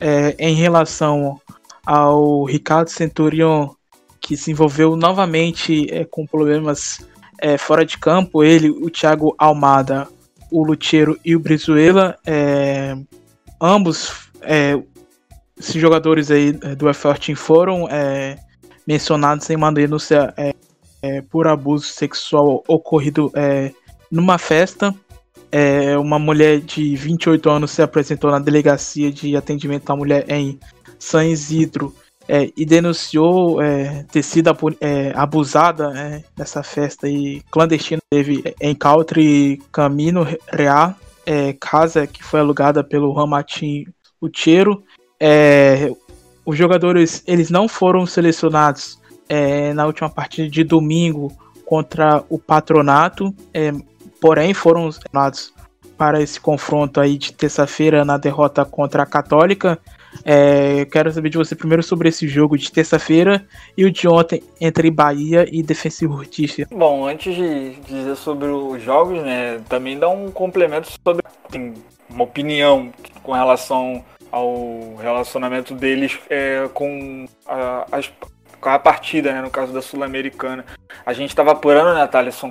é, em relação ao Ricardo Centurion, que se envolveu novamente é, com problemas é, fora de campo. Ele, o Thiago Almada, o Lucheiro e o Brizuela, é, ambos é, esses jogadores aí do F14 foram mencionados em uma denúncia por abuso sexual ocorrido numa festa é, uma mulher de 28 anos se apresentou na delegacia de atendimento à mulher em San Isidro é, e denunciou é, ter sido é, abusada é, nessa festa e clandestina. Teve em Country Camino Real, é, casa que foi alugada pelo Ramatim Ucheiro. Os jogadores eles não foram selecionados na última partida de domingo contra o Patronato porém foram selecionados para esse confronto aí de terça-feira na derrota contra a Católica. É, quero saber de você primeiro sobre esse jogo de terça-feira e o de ontem entre Bahia e Defensa e Justiça. Bom, antes de dizer sobre os jogos, né, também dá um complemento sobre assim, uma opinião com relação ao relacionamento deles é, com a, a partida, né, no caso da Sul-Americana. A gente estava apurando, né, Thaleson,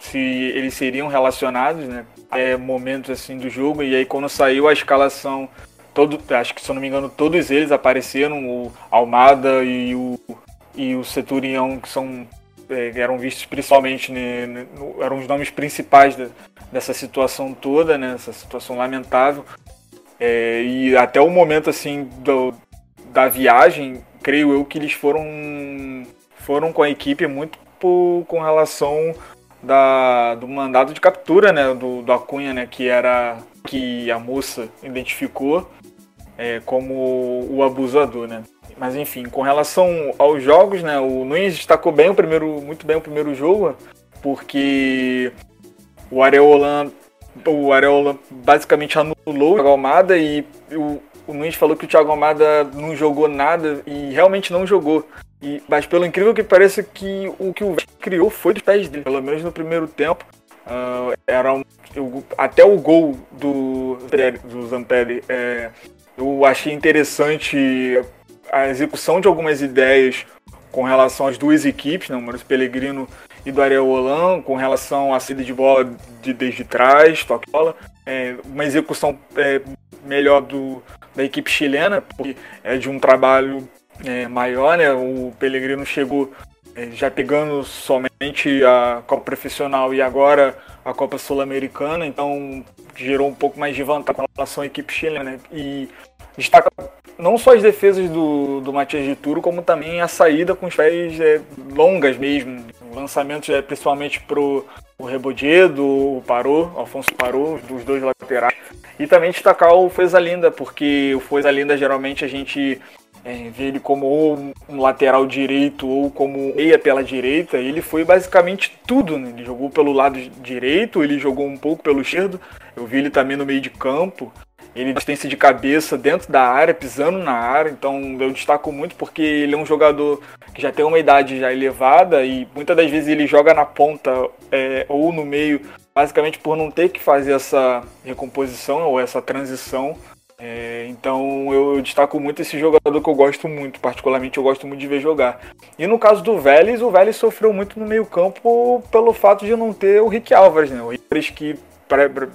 se eles seriam relacionados, né, é, momentos assim do jogo, e aí quando saiu a escalação todo, acho que se eu não me engano, todos eles apareceram, o Almada e o, e o Seturião, que são é, eram vistos principalmente, né, no, eram os nomes principais de, dessa situação toda, né, essa situação lamentável. É, e até o momento assim do, da viagem, creio eu que eles foram foram com a equipe muito por, com relação da, do mandado de captura, né, do, do Acunha, né, que era que a moça identificou é, como o abusador, né? Mas enfim, com relação aos jogos, né? O Nunes destacou bem o primeiro, muito bem o primeiro jogo, porque o Areola, o Areola basicamente anulou o Thiago Almada e o, o Nunes falou que o Thiago Almada não jogou nada e realmente não jogou. E, mas pelo incrível que pareça que o que o criou foi dos pés dele, pelo menos no primeiro tempo. Uh, era um, eu, até o gol do, do Zampelli é, eu achei interessante a execução de algumas ideias com relação às duas equipes, né, o Maurício Pellegrino e do Ariel Holan, com relação à saída de bola de, desde trás, toque bola, é, uma execução é, melhor do, da equipe chilena, porque é de um trabalho é, maior, né, o Pellegrino chegou é, já pegando somente a Copa Profissional e agora a Copa Sul-Americana, então gerou um pouco mais de vantagem com relação à equipe chilena. Né? E destaca não só as defesas do, do Matias de Turo, como também a saída com os pés é, longas mesmo. Lançamentos é, principalmente pro o Rebodiedo, o Parou, o Alfonso Parou, dos dois laterais. E também destacar o Feza Linda, porque o Feza Linda geralmente a gente é, vê ele como ou um lateral direito ou como meia pela direita. Ele foi basicamente tudo, né? Ele jogou pelo lado direito, ele jogou um pouco pelo esquerdo. Eu vi ele também no meio de campo. Ele assistência de cabeça dentro da área, pisando na área, então eu destaco muito porque ele é um jogador que já tem uma idade já elevada e muitas das vezes ele joga na ponta é, ou no meio, basicamente por não ter que fazer essa recomposição ou essa transição. É, então eu, destaco muito esse jogador que eu gosto muito, particularmente eu gosto muito de ver jogar. E no caso do Vélez, o Vélez sofreu muito no meio campo pelo fato de não ter o Rick Álvares, né? O Rick que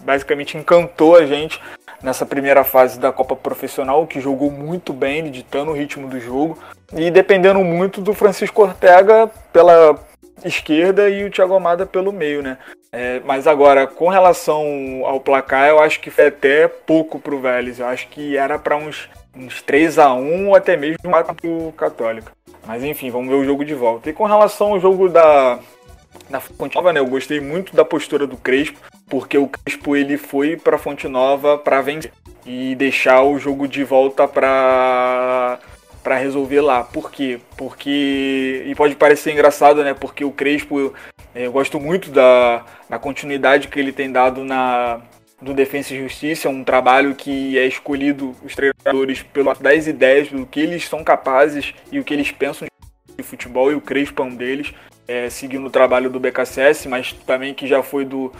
basicamente encantou a gente nessa primeira fase da Copa Profissional, que jogou muito bem, ditando o ritmo do jogo, e dependendo muito do Francisco Ortega pela esquerda e o Thiago Amada pelo meio, né? É, mas agora, com relação ao placar, eu acho que foi até pouco pro Vélez. Eu acho que era para uns, uns 3 a 1 ou até mesmo 4 pro Católica. Mas enfim, vamos ver o jogo de volta. E com relação ao jogo da, da Fonte Nova, né? Eu gostei muito da postura do Crespo porque o Crespo ele foi para Fonte Nova para vencer e deixar o jogo de volta para para resolver lá. Por quê? Porque e pode parecer engraçado, né? Porque o Crespo eu, eu gosto muito da, da continuidade que ele tem dado na do Defensa e Justiça, é um trabalho que é escolhido os treinadores pelas das ideias do que eles são capazes e o que eles pensam de futebol e o Crespo é um deles, é, seguindo o trabalho do BKSS, mas também que já foi do,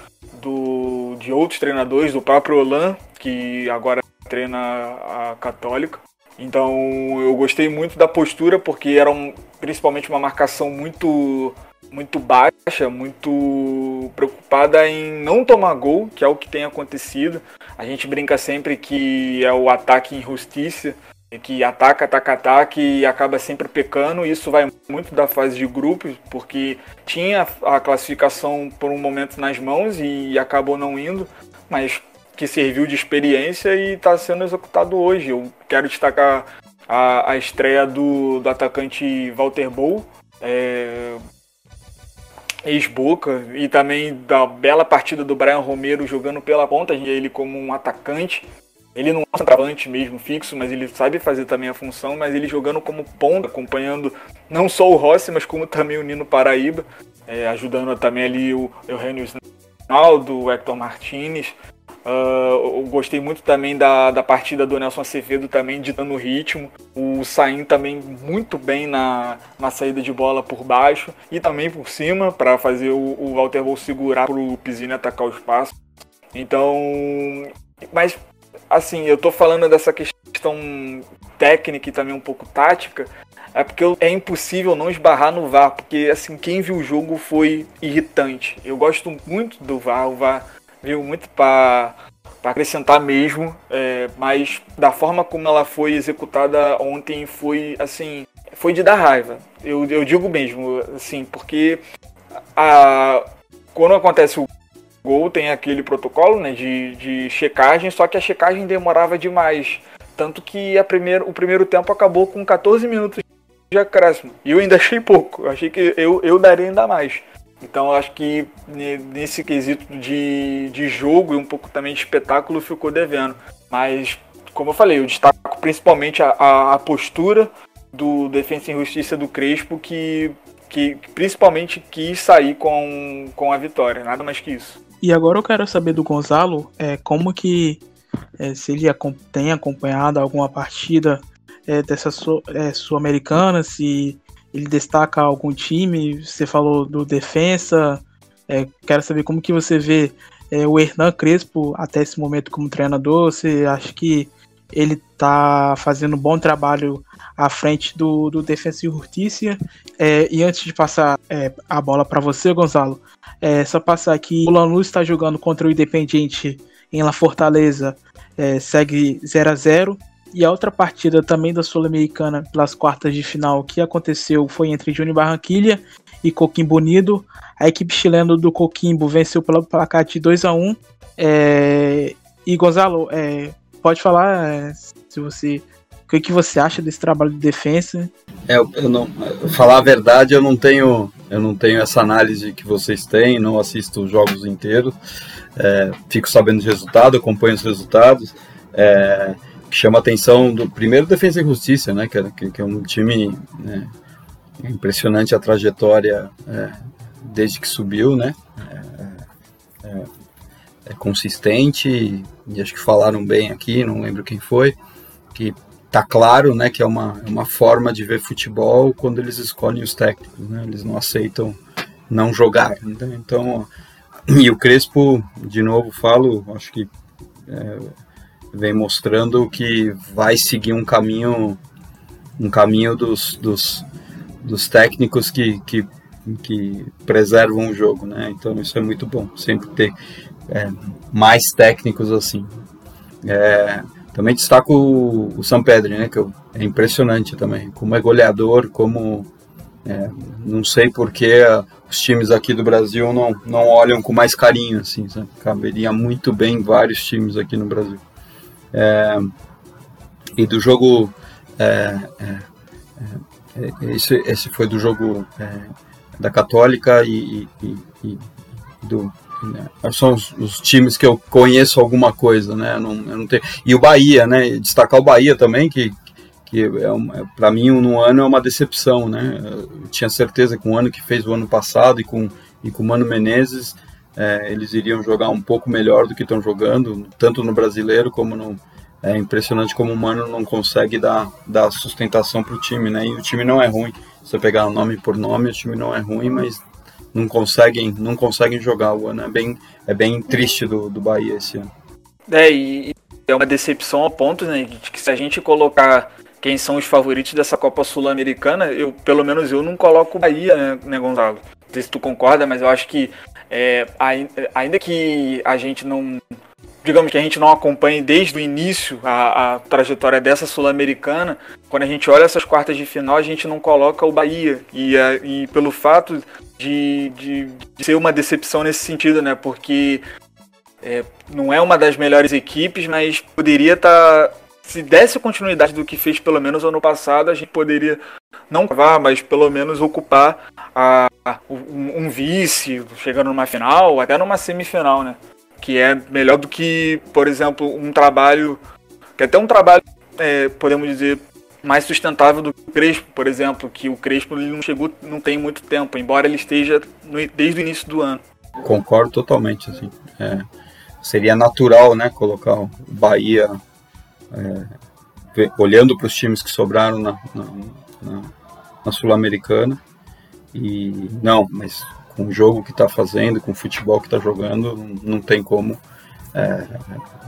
do, de outros treinadores, do próprio Olan, que agora treina a Católica. Então eu gostei muito da postura porque era um, principalmente uma marcação muito muito baixa, muito preocupada em não tomar gol, que é o que tem acontecido. A gente brinca sempre que é o ataque em justiça, que ataca, ataca, ataca e acaba sempre pecando. Isso vai muito da fase de grupos, porque tinha a classificação por um momento nas mãos e acabou não indo, mas que serviu de experiência e está sendo executado hoje. Eu quero destacar a, a estreia do, do atacante Walter Bow, é, ex-Boca, e também da bela partida do Brian Romero jogando pela ponta, ele como um atacante ele não é um centroavante mesmo fixo, mas ele sabe fazer também a função, mas ele jogando como ponta, acompanhando não só o Rossi, mas como também o Nino Paraíba, é, ajudando também ali o Eugênio Ronaldo, o Hector Martinez. Uh, eu gostei muito também da, da partida do Nelson Acevedo também ditando o ritmo. O Sain também muito bem na, na saída de bola por baixo e também por cima para fazer o, o Walter Bol segurar para o Pizzini atacar o espaço. Então, mas assim, eu tô falando dessa questão técnica e também um pouco tática, é porque é impossível não esbarrar no VAR, porque assim, quem viu o jogo foi irritante. Eu gosto muito do VAR, o VAR veio muito para acrescentar mesmo, é, mas da forma como ela foi executada ontem foi assim, foi de dar raiva. Eu, eu digo mesmo, assim, porque a, quando acontece o gol tem aquele protocolo né, de, de checagem, só que a checagem demorava demais. Tanto que a primeiro, o primeiro tempo acabou com 14 minutos de acréscimo. E eu ainda achei pouco. Achei que eu, eu daria ainda mais. Então acho que nesse quesito de, de jogo e um pouco também de espetáculo ficou devendo. Mas, como eu falei, eu destaco principalmente a, a, a postura do Defensa e Justiça do Crespo, que, que principalmente quis sair com, com a vitória, nada mais que isso. E agora eu quero saber do Gonzalo é, como que, é, se ele tem acompanhado alguma partida é, dessa é, sul-americana, se ele destaca algum time, você falou do defensa, é, quero saber como que você vê é, o Hernan Crespo até esse momento como treinador, você acha que ele está fazendo um bom trabalho à frente do, do Defensa e Justiça. É, e antes de passar é, a bola para você, Gonzalo, é só passar aqui: o Lanús está jogando contra o Independiente em La Fortaleza, é, segue 0 a 0 e a outra partida também da Sul-Americana pelas quartas de final que aconteceu foi entre Júnior Barranquilha e Coquimbo Unido. A equipe chilena do Coquimbo venceu pelo placar de 2 a 1 é, E Gonzalo, é, pode falar é, se você o que, que você acha desse trabalho de defesa? É, eu não, falar a verdade, eu não tenho, eu não tenho essa análise que vocês têm, não assisto os jogos inteiros, é, fico sabendo os resultados, acompanho os resultados. É, chama a atenção do primeiro Defesa e Justiça, né, que, é, que, é um time né, impressionante a trajetória é, desde que subiu, né, é, é, consistente e acho que falaram bem aqui, não lembro quem foi, que tá claro, né, que é uma, é uma forma de ver futebol quando eles escolhem os técnicos, né, eles não aceitam não jogar, então, então e o Crespo, de novo falo, acho que é, vem mostrando que vai seguir um caminho um caminho dos, dos, dos técnicos que, que, que preservam o jogo, né? Então isso é muito bom, sempre ter é, mais técnicos assim. É, também destaco o, o São Pedro, né? Que é impressionante também, como é goleador, como é, não sei porque os times aqui do Brasil não, não olham com mais carinho, assim, sabe? caberia muito bem vários times aqui no Brasil. É, e do jogo. É, é, é, esse, esse foi do jogo é, da Católica e, e, e do. Né, são os, os, times que eu conheço alguma coisa, né? Não, não tenho, e o Bahia, né? Destacar o Bahia também, que, que é para mim no ano é uma decepção, né? Eu tinha certeza que o ano que fez o ano passado e com e com o Mano Menezes é, eles iriam jogar um pouco melhor do que estão jogando, tanto no brasileiro como no. É impressionante como o Mano não consegue dar, dar sustentação para o time, né? E o time não é ruim. Se você pegar nome por nome, o time não é ruim, mas não conseguem, não conseguem jogar o ano. É bem, é bem triste do, do Bahia esse ano. É, e é uma decepção a ponto, né? De que se a gente colocar quem são os favoritos dessa Copa Sul-Americana, eu, pelo menos eu não coloco o Bahia, né, né Gonzalo? Não sei se tu concorda, mas eu acho que é, ainda que a gente não. Digamos que a gente não acompanhe desde o início a, a trajetória dessa Sul-Americana, quando a gente olha essas quartas de final, a gente não coloca o Bahia. E, e pelo fato de, de, de ser uma decepção nesse sentido, né? Porque é, não é uma das melhores equipes, mas poderia estar. Tá, se desse continuidade do que fez pelo menos ano passado, a gente poderia não cavar, mas pelo menos ocupar a, a, um, um, vice, chegando numa final, até numa semifinal, né? Que é melhor do que, por exemplo, um trabalho. Que é até um trabalho, é, podemos dizer, mais sustentável do que o Crespo, por exemplo, que o Crespo ele não chegou, não tem muito tempo, embora ele esteja no, desde o início do ano. Concordo totalmente, assim. É, seria natural, né, colocar o Bahia é, olhando para os times que sobraram na, na, na, na Sul-Americana. E não, mas com o jogo que está fazendo, com o futebol que está jogando, não tem como é,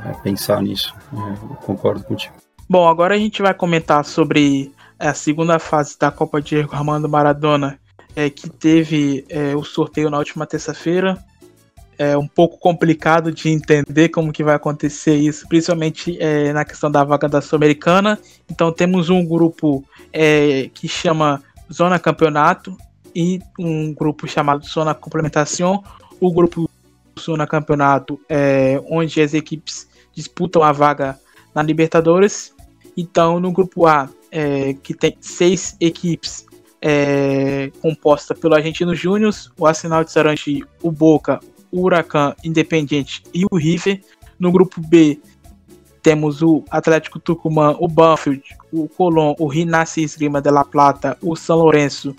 é, pensar nisso. É, concordo contigo. Bom, agora a gente vai comentar sobre a segunda fase da Copa Diego Armando Maradona, é, que teve é, o sorteio na última terça-feira. É um pouco complicado de entender como que vai acontecer isso, principalmente é, na questão da vaga da Sul-Americana. Então temos um grupo é, que chama Zona Campeonato e um grupo chamado Zona Complementação. O grupo Zona Campeonato é onde as equipes disputam a vaga na Libertadores. Então no grupo A, é, que tem seis equipes é, composta pelo Argentino Júnior, o Arsenal de Sarandi, o Boca, o Huracan, Independiente e o River. No grupo B temos o Atlético Tucumã, o Banfield, o Colón, o Rinassi Esgrima de La Plata, o São Lourenço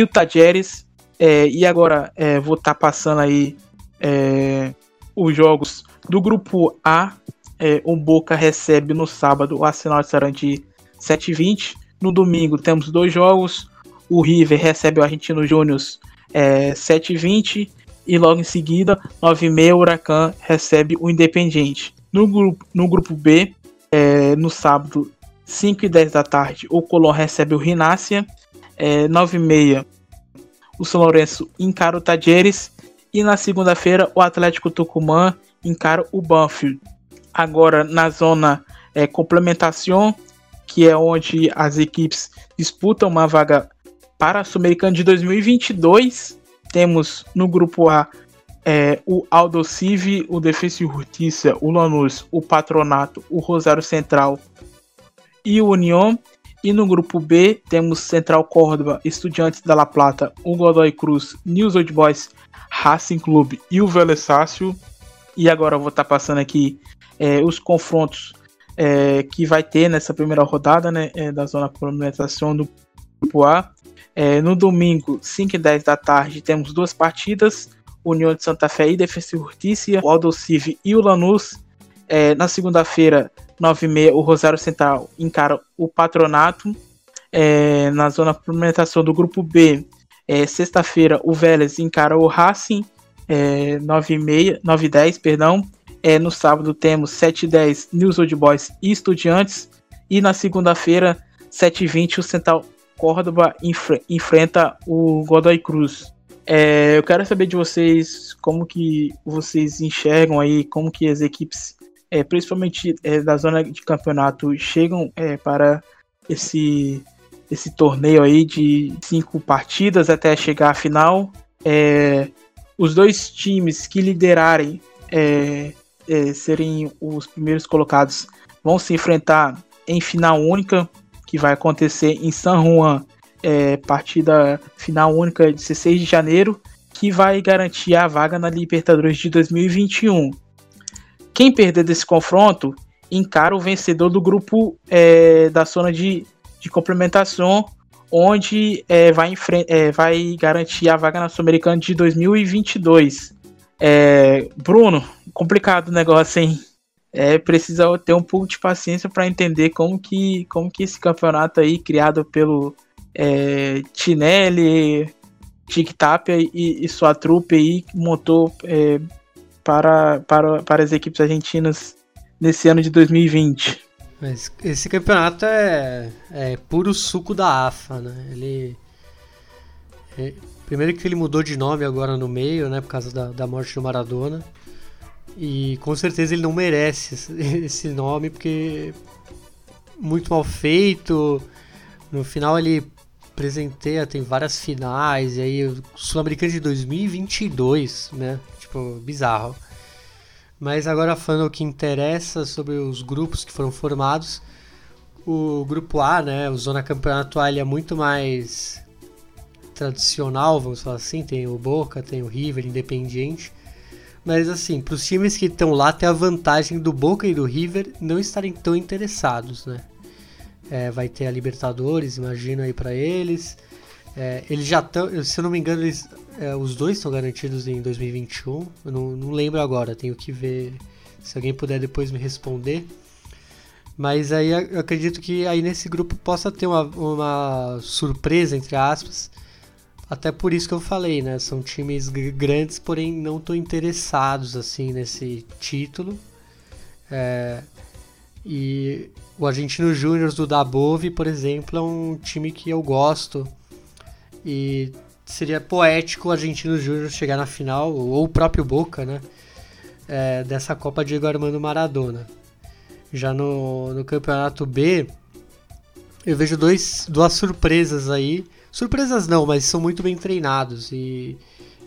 e o. É, e agora é, vou estar tá passando aí é, os jogos do grupo A. É, o Boca recebe no sábado o Arsenal de Sarandi 7h20. No domingo temos dois jogos o River recebe o Argentino Júnior é, 7h20 e logo em seguida, 9h30, o Huracan recebe o Independiente. No grupo, no grupo B, é, no sábado, 5 e 10 da tarde, o Colón recebe o Rinácia. É, 9 e meia, o São Lourenço encara o Tajeres. E na segunda-feira, o Atlético Tucumã encara o Banfield. Agora, na zona é, complementação, que é onde as equipes disputam uma vaga para a Sul-Americana de 2022, temos no grupo A é, o Aldo Civi, o Defesa e Justiça, o Lanús, o Patronato, o Rosário Central e o União. E no grupo B temos Central Córdoba, Estudiantes da La Plata, o Godoy Cruz, News Old Boys, Racing Clube e o Vélez Sácio. E agora eu vou estar tá passando aqui é, os confrontos é, que vai ter nessa primeira rodada né, é, da zona complementação do grupo A. É, no domingo, 5 e 10 da tarde, temos duas partidas: União de Santa Fé e Defesa e o Aldo Civi e o Lanús. É, na segunda-feira, 9 e meia, o Rosário Central encara o Patronato. É, na zona de complementação do grupo B, é, sexta-feira, o Vélez encara o Racing, é, 9 e meia, 9 e 10, perdão. É, no sábado temos 7 e 10, News Old Boys e Estudiantes. E na segunda-feira, 7 e 20, o Central Córdoba enfre enfrenta o Godoy Cruz. É, eu quero saber de vocês como que vocês enxergam aí, como que as equipes, é, principalmente é, da zona de campeonato, chegam é, para esse, esse torneio aí de cinco partidas até chegar à final. É, os dois times que liderarem, é, serem os primeiros colocados, vão se enfrentar em final única que vai acontecer em San Juan, é, partida final única de 16 de janeiro, que vai garantir a vaga na Libertadores de 2021. Quem perder desse confronto encara o vencedor do grupo é, da zona de, de complementação, onde é, vai, é, vai garantir a vaga na Sul-Americana de 2022. É, Bruno, complicado o negócio, hein? é, precisa ter um pouco de paciência para entender como que, como que esse campeonato aí, criado pelo é, Tinelli, Tic Tap e, e, sua trupe aí, montou é, para, para, para as equipes argentinas nesse ano de 2020. Mas esse campeonato é, é puro suco da AFA, né? Ele. É, primeiro que ele mudou de nome agora no meio, né? Por causa da, da morte do Maradona. E com certeza ele não merece esse nome porque muito mal feito. No final ele presenteia, tem várias finais, e aí o Sul-Americano de 2022, né? Tipo, bizarro. Mas agora falando o que interessa sobre os grupos que foram formados, o grupo A, né, o Zona Campeonato A, ele é muito mais tradicional, vamos falar assim, tem o Boca, tem o River, Independiente. Mas assim, para os times que estão lá, tem a vantagem do Boca e do River não estarem tão interessados, né? É, vai ter a Libertadores, imagino aí para eles. É, eles já estão, se eu não me engano, eles é, os dois estão garantidos em 2021. Eu não, não lembro agora, tenho que ver se alguém puder depois me responder. Mas aí eu acredito que aí nesse grupo possa ter uma, uma surpresa, entre aspas. Até por isso que eu falei, né? São times grandes, porém não tão interessados assim nesse título. É, e o Argentino Júnior do Dabove, por exemplo, é um time que eu gosto. E seria poético o Argentino Júnior chegar na final, ou o próprio Boca, né? É, dessa Copa Diego Armando Maradona. Já no, no Campeonato B, eu vejo dois, duas surpresas aí. Surpresas não, mas são muito bem treinados. E,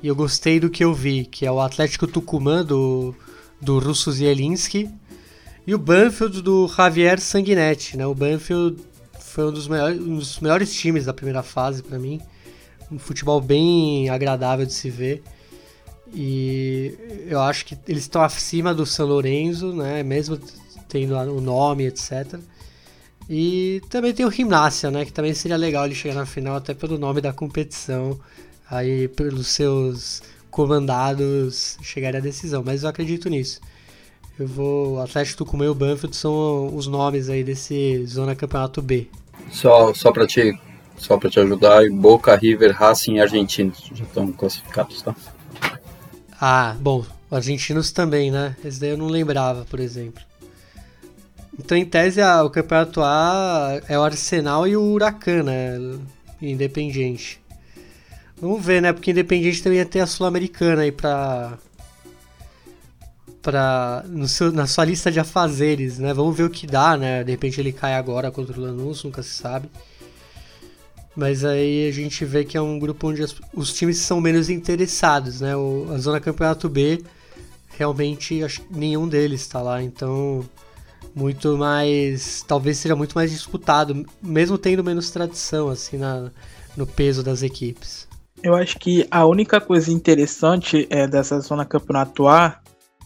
e eu gostei do que eu vi, que é o Atlético Tucumã do, do Russo Zielinski e o Banfield do Javier Sanguinetti. Né? O Banfield foi um dos, melhores, um dos melhores times da primeira fase para mim. Um futebol bem agradável de se ver. E eu acho que eles estão acima do São Lourenço, né? mesmo tendo o nome, etc. E também tem o Gimnasia, né? Que também seria legal ele chegar na final, até pelo nome da competição. Aí, pelos seus comandados, chegar à decisão. Mas eu acredito nisso. Eu vou. Atlético Tucumã e o Banfield são os nomes aí desse Zona Campeonato B. Só, só para te, só te ajudar, Boca, River, Racing e Argentinos já estão classificados, tá? Ah, bom, argentinos também, né? Esse daí eu não lembrava, por exemplo. Então, em tese, a, o campeonato A é o Arsenal e o Huracan, né? Independente. Vamos ver, né? Porque Independente também ter a Sul-Americana aí pra. pra no seu, na sua lista de afazeres, né? Vamos ver o que dá, né? De repente ele cai agora contra o Lanús, nunca se sabe. Mas aí a gente vê que é um grupo onde as, os times são menos interessados, né? O, a Zona Campeonato B, realmente acho, nenhum deles está lá, então muito mais. Talvez seja muito mais disputado, mesmo tendo menos tradição, assim, na, no peso das equipes. Eu acho que a única coisa interessante é dessa zona campeonato A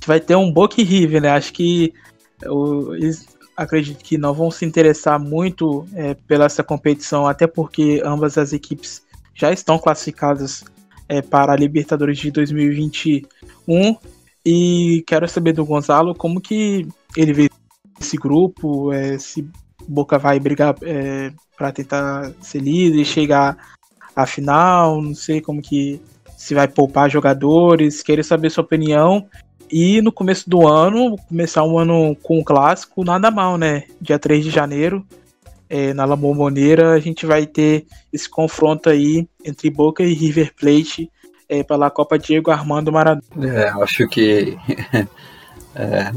vai ter um Boca River, né? Acho que eles acredito que não vão se interessar muito é, pela essa competição, até porque ambas as equipes já estão classificadas é, para a Libertadores de 2021. E quero saber do Gonzalo como que ele vê esse grupo, é, se Boca vai brigar é, para tentar ser líder e chegar à final, não sei como que se vai poupar jogadores, queria saber sua opinião. E no começo do ano, começar um ano com um clássico, nada mal, né? Dia 3 de janeiro, é, na La Bombonera, a gente vai ter esse confronto aí entre Boca e River Plate é, pela Copa Diego Armando Maradona. É, acho que é,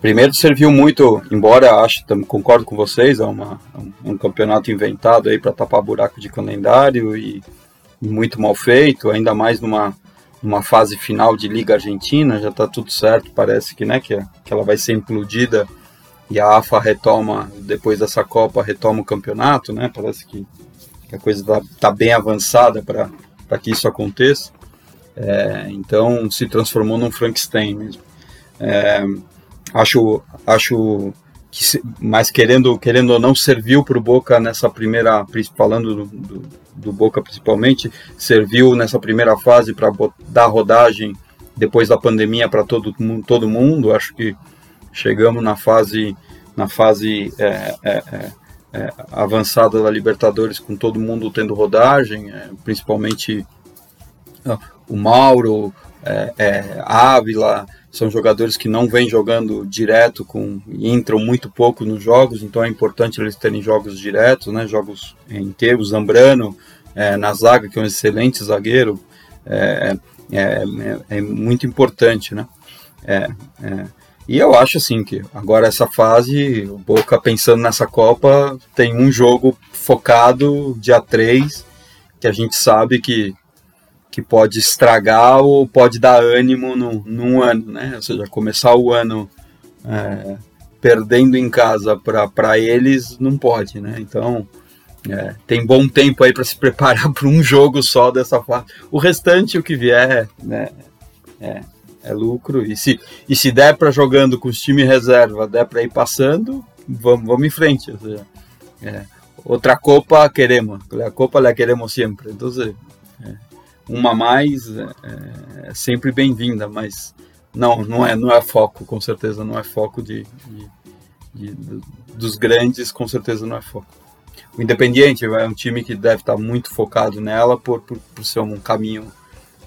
Primeiro serviu muito, embora acho, concordo com vocês, é uma, um, campeonato inventado aí para tapar buraco de calendário e, muito mal feito, ainda mais numa, numa fase final de Liga Argentina, já está tudo certo, parece que, né, que, que ela vai ser implodida e a AFA retoma, depois dessa Copa, retoma o campeonato, né, parece que, que a coisa está tá bem avançada para que isso aconteça. É, então se transformou num Frankenstein mesmo. É, acho, acho que, mas querendo, querendo ou não, serviu para o Boca nessa primeira, falando do, do, do, Boca principalmente, serviu nessa primeira fase para dar rodagem depois da pandemia para todo, todo mundo. Acho que chegamos na fase, na fase é, é, é, é avançada da Libertadores com todo mundo tendo rodagem, é, principalmente o Mauro, é, Ávila, são jogadores que não vêm jogando direto com entram muito pouco nos jogos, então é importante eles terem jogos diretos, né, jogos inteiros. Zambrano é, na zaga, que é um excelente zagueiro, é, é, é, é muito importante, né? É, é, e eu acho assim que agora essa fase, o Boca pensando nessa Copa, tem um jogo focado dia 3, que a gente sabe que que pode estragar ou pode dar ânimo no, num ano, né? Ou seja, começar o ano é, perdendo em casa para eles não pode, né? Então é, tem bom tempo aí para se preparar para um jogo só dessa fase. O restante, o que vier, né? É, é lucro. E se, e se der para jogando com os times reserva, der para ir passando, vamos, em frente. Ou seja, é, outra Copa queremos, a Copa la queremos sempre. Então, é, uma a mais é, é sempre bem-vinda, mas não, não é, não é foco, com certeza não é foco de, de, de, dos grandes, com certeza não é foco. O Independiente é um time que deve estar muito focado nela por, por, por ser um caminho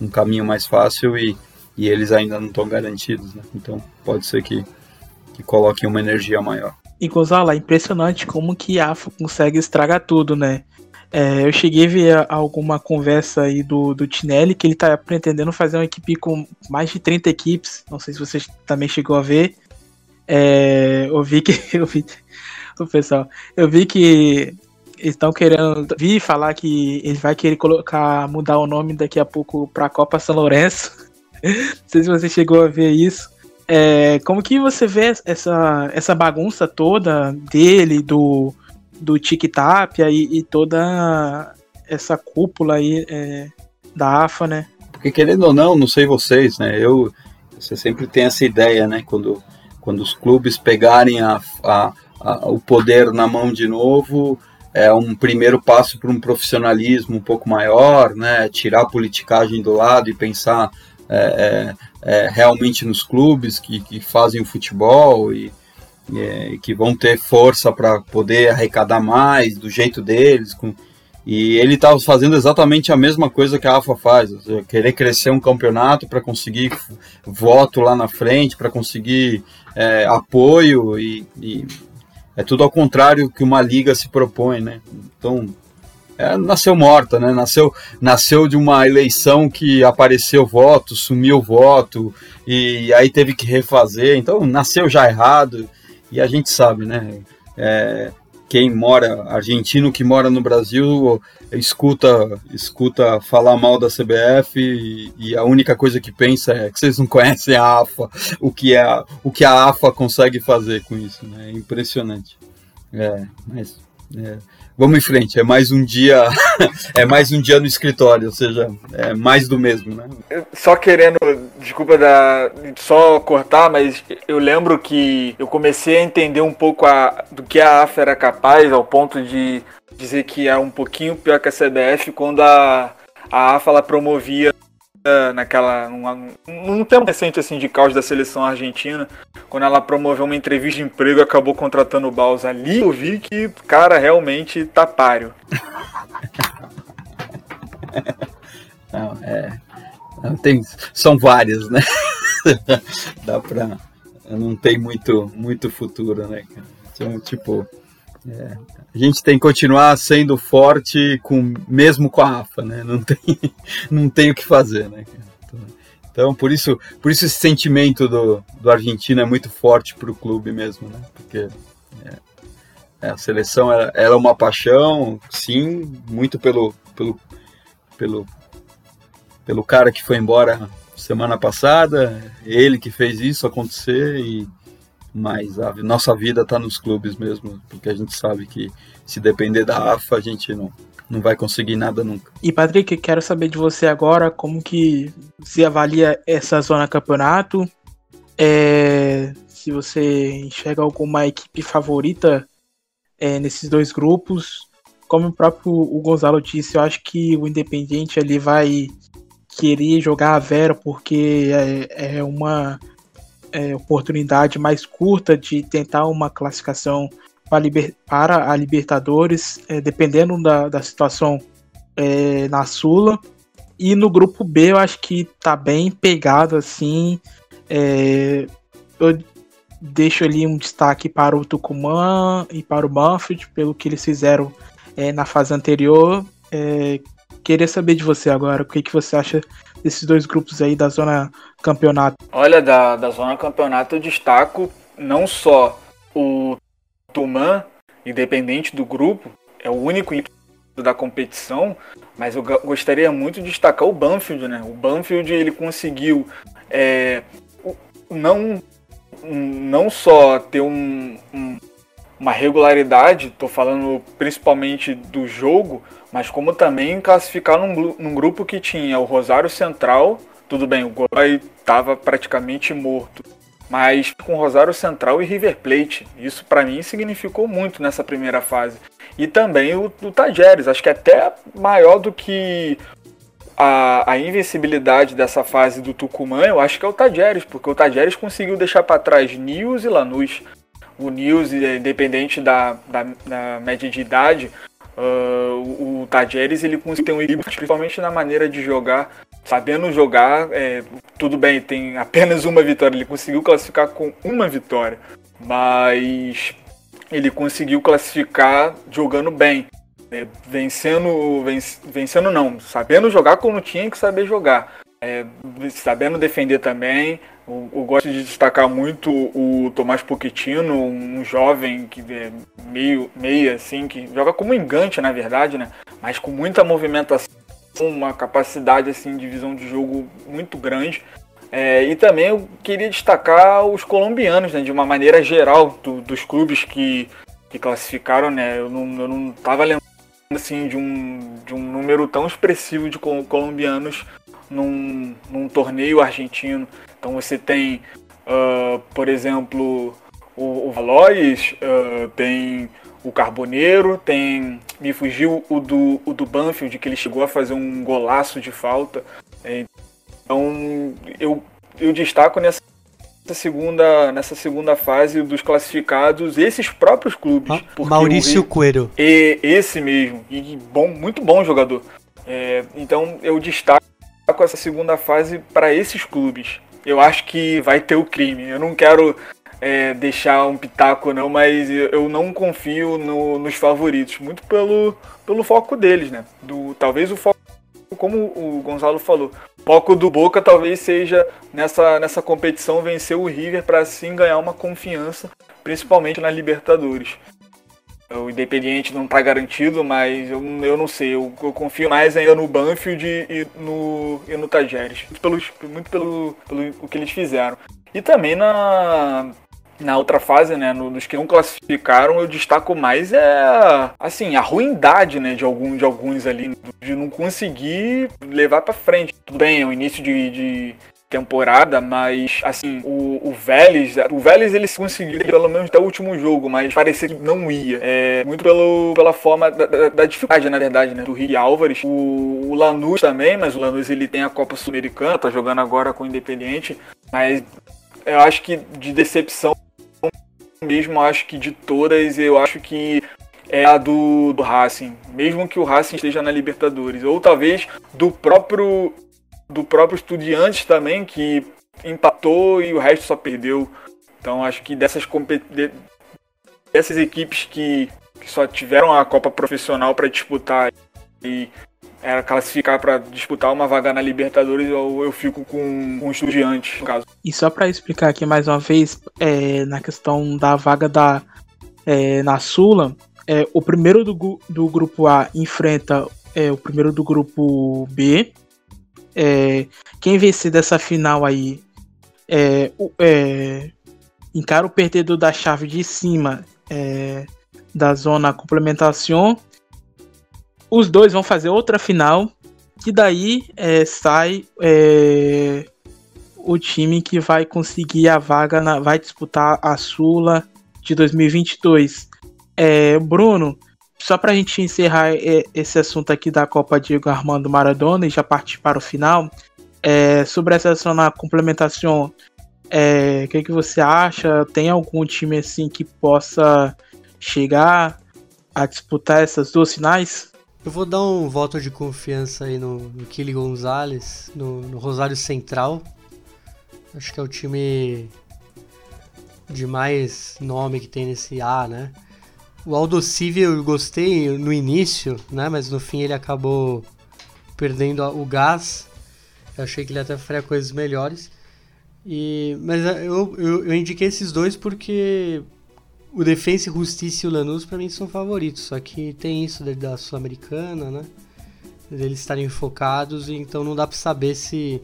um caminho mais fácil e, e eles ainda não estão garantidos, né? Então pode ser que, que coloquem uma energia maior. E Gonzalo, é impressionante como que a AFA consegue estragar tudo, né? É, eu cheguei a ver alguma conversa aí do, do Tinelli que ele tá pretendendo fazer uma equipe com mais de 30 equipes. Não sei se você também chegou a ver. É, eu vi que. Eu vi, o pessoal, eu vi que estão querendo. Vi falar que ele vai querer colocar, mudar o nome daqui a pouco para Copa São Lourenço. Não sei se você chegou a ver isso. É, como que você vê essa, essa bagunça toda dele, do, do Tic e, e toda essa cúpula aí é, da AFA, né? Porque querendo ou não, não sei vocês, né? Eu, você sempre tem essa ideia, né? Quando, quando os clubes pegarem a, a, a o poder na mão de novo, é um primeiro passo para um profissionalismo um pouco maior, né? Tirar a politicagem do lado e pensar é, é, é, realmente nos clubes que, que fazem o futebol e é, que vão ter força para poder arrecadar mais do jeito deles. Com, e ele estava fazendo exatamente a mesma coisa que a AFA faz, querer crescer um campeonato para conseguir voto lá na frente, para conseguir é, apoio e, e é tudo ao contrário que uma liga se propõe, né? Então, é, nasceu morta, né? Nasceu, nasceu de uma eleição que apareceu voto, sumiu voto e aí teve que refazer. Então, nasceu já errado e a gente sabe, né? É, quem mora, argentino que mora no Brasil, escuta escuta falar mal da CBF e, e, a única coisa que pensa é que vocês não conhecem a AFA, o que, é, o que a AFA consegue fazer com isso, né? É impressionante. É, mas é, vamos em frente, é mais um dia, é mais um dia no escritório, ou seja, é mais do mesmo, né? Só querendo, desculpa da, só cortar, mas eu lembro que eu comecei a entender um pouco a, do que a AFA era capaz, ao ponto de dizer que é um pouquinho pior que a CBF quando a, a AFA ela promovia naquela num, num tempo recente assim de caos da seleção argentina quando ela promoveu uma entrevista de emprego e acabou contratando o Baus ali eu vi que cara realmente tá páreo. Não, é, tem, são várias né? Dá pra não tem muito muito futuro né então, tipo é, a gente tem que continuar sendo forte com mesmo com a AFA, né? Não tem, não tem o que fazer, né? Então, por isso, por isso esse sentimento do, do Argentina é muito forte para o clube mesmo, né? Porque é, é a seleção era, era uma paixão, sim, muito pelo, pelo, pelo, pelo cara que foi embora semana passada, ele que fez isso acontecer e mas a nossa vida está nos clubes mesmo, porque a gente sabe que se depender da AFA, a gente não, não vai conseguir nada nunca. E Patrick, quero saber de você agora como que se avalia essa zona campeonato, é, se você enxerga alguma equipe favorita é, nesses dois grupos. Como o próprio o Gonzalo disse, eu acho que o Independiente ali vai querer jogar a Vera porque é, é uma é, oportunidade mais curta de tentar uma classificação para, a Libertadores, é, dependendo da, da situação é, na Sula. E no grupo B eu acho que tá bem pegado assim. É, eu deixo ali um destaque para o Tucumã e para o Banfield, pelo que eles fizeram é, na fase anterior. Queria saber de você agora, o que, que você acha desses dois grupos aí da zona campeonato? Olha, da, da zona campeonato eu destaco não só o Tuman, independente do grupo, é o único da competição, mas eu gostaria muito de destacar o Banfield, né? O Banfield ele conseguiu é, não não só ter um, um, uma regularidade, estou falando principalmente do jogo, mas como também classificar num, num grupo que tinha o Rosário Central, tudo bem, o Godoy estava praticamente morto, mas com Rosário Central e River Plate. Isso para mim significou muito nessa primeira fase. E também o, o Tajeres, acho que é até maior do que a, a invencibilidade dessa fase do Tucumã, eu acho que é o Tajeres, porque o Tajeres conseguiu deixar para trás Nils e Lanús. O Nils, independente da, da, da média de idade, uh, o, o Tajeres ele ter um equilíbrio, principalmente na maneira de jogar. Sabendo jogar, é, tudo bem, tem apenas uma vitória. Ele conseguiu classificar com uma vitória, mas ele conseguiu classificar jogando bem. É, vencendo, vencendo não, sabendo jogar como tinha que saber jogar. É, sabendo defender também. Eu, gosto de destacar muito o Tomás Pochettino, um jovem que é meio, meio assim, que joga como engante, na verdade, né? Mas com muita movimentação, uma capacidade assim de visão de jogo muito grande. É, e também eu queria destacar os colombianos, né, de uma maneira geral, do, dos clubes que, que classificaram, né? Eu não, eu não tava lembrando assim, de um, de um número tão expressivo de colombianos num, num torneio argentino. Então você tem, uh, por exemplo, o, o Valois, uh, tem o Carboneiro, tem. Me fugiu o do, o do Banfield, que ele chegou a fazer um golaço de falta. Então eu, eu destaco nessa segunda, nessa segunda fase dos classificados esses próprios clubes. Maurício Coelho. E esse mesmo. E bom, muito bom jogador. É, então eu destaco essa segunda fase para esses clubes. Eu acho que vai ter o crime. Eu não quero é, deixar um pitaco não, mas eu não confio no, nos favoritos, muito pelo, pelo foco deles, né? Do, talvez o foco como o Gonzalo falou, foco do Boca talvez seja nessa, nessa competição vencer o River para assim ganhar uma confiança, principalmente na Libertadores. O Independiente não está garantido, mas eu, eu não sei. Eu, eu, confio mais ainda no Banfield e no, e no Tajeres. Muito, pelo, muito pelo, pelo o que eles fizeram. E também na, na outra fase, né, nos que não classificaram, eu destaco mais é assim, a ruindade, né, de algum de alguns ali de não conseguir levar para frente. Tudo bem, é o início de, de temporada, mas assim, o, o Vélez, o Vélez eles conseguiram pelo menos até o último jogo, mas parecia que não ia. É, muito pelo, pela forma da, da, da dificuldade, na verdade, né, do Rio Álvares. O, o Lanús também, mas o Lanús ele tem a Copa Sul-Americana, tá jogando agora com o Independiente, mas eu acho que de decepção mesmo, acho que de todas, eu acho que é a do, do Racing, mesmo que o Racing esteja na Libertadores, ou talvez do próprio do próprio Estudiantes também, que empatou e o resto só perdeu. Então acho que dessas dessas equipes que, que só tiveram a Copa Profissional para disputar e era classificar para disputar uma vaga na Libertadores, eu, eu fico com, com o Estudiantes, no caso. E só para explicar aqui mais uma vez, é, na questão da vaga da é, na Sula, é, o primeiro do, do grupo A enfrenta é, o primeiro do grupo B. É, quem vencer dessa final aí é, é, encara o perdedor da chave de cima é, da zona complementação os dois vão fazer outra final. E daí é, sai é, o time que vai conseguir a vaga, na, vai disputar a Sula de 2022. É, Bruno, só para a gente encerrar é, esse assunto aqui da Copa Diego Armando Maradona e já partir para o final, é, sobre essa ação na complementação, é, o que, que você acha? Tem algum time assim que possa chegar a disputar essas duas finais? Eu vou dar um voto de confiança aí no, no Kili Gonzalez, no, no, Rosário Central. Acho que é o time de mais nome que tem nesse A, né? O Aldo Civi eu gostei no início, né? Mas no fim ele acabou perdendo o gás. Eu achei que ele até faria coisas melhores. E, mas eu, eu, eu indiquei esses dois porque o Defensa e Justiça e o Lanús para mim são favoritos, só que tem isso da Sul-Americana, né? Eles estarem focados, então não dá para saber se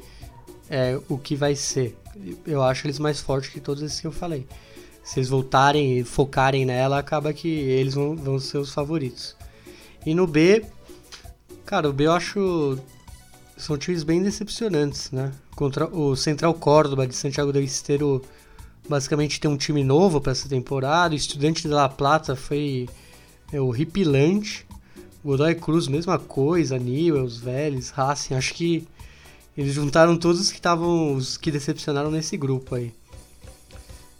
é, o que vai ser. Eu acho eles mais fortes que todos esses que eu falei. Eles voltarem e focarem nela, acaba que eles vão, vão ser os favoritos. E no B, cara, o B eu acho são times bem decepcionantes, né? Contra o Central Córdoba de Santiago del Estero basicamente tem um time novo para essa temporada. O Estudante de La Plata foi é, horripilante. Godoy Cruz, mesma coisa, Newells, Vélez, Racing, acho que eles juntaram todos os que estavam, os que decepcionaram nesse grupo aí.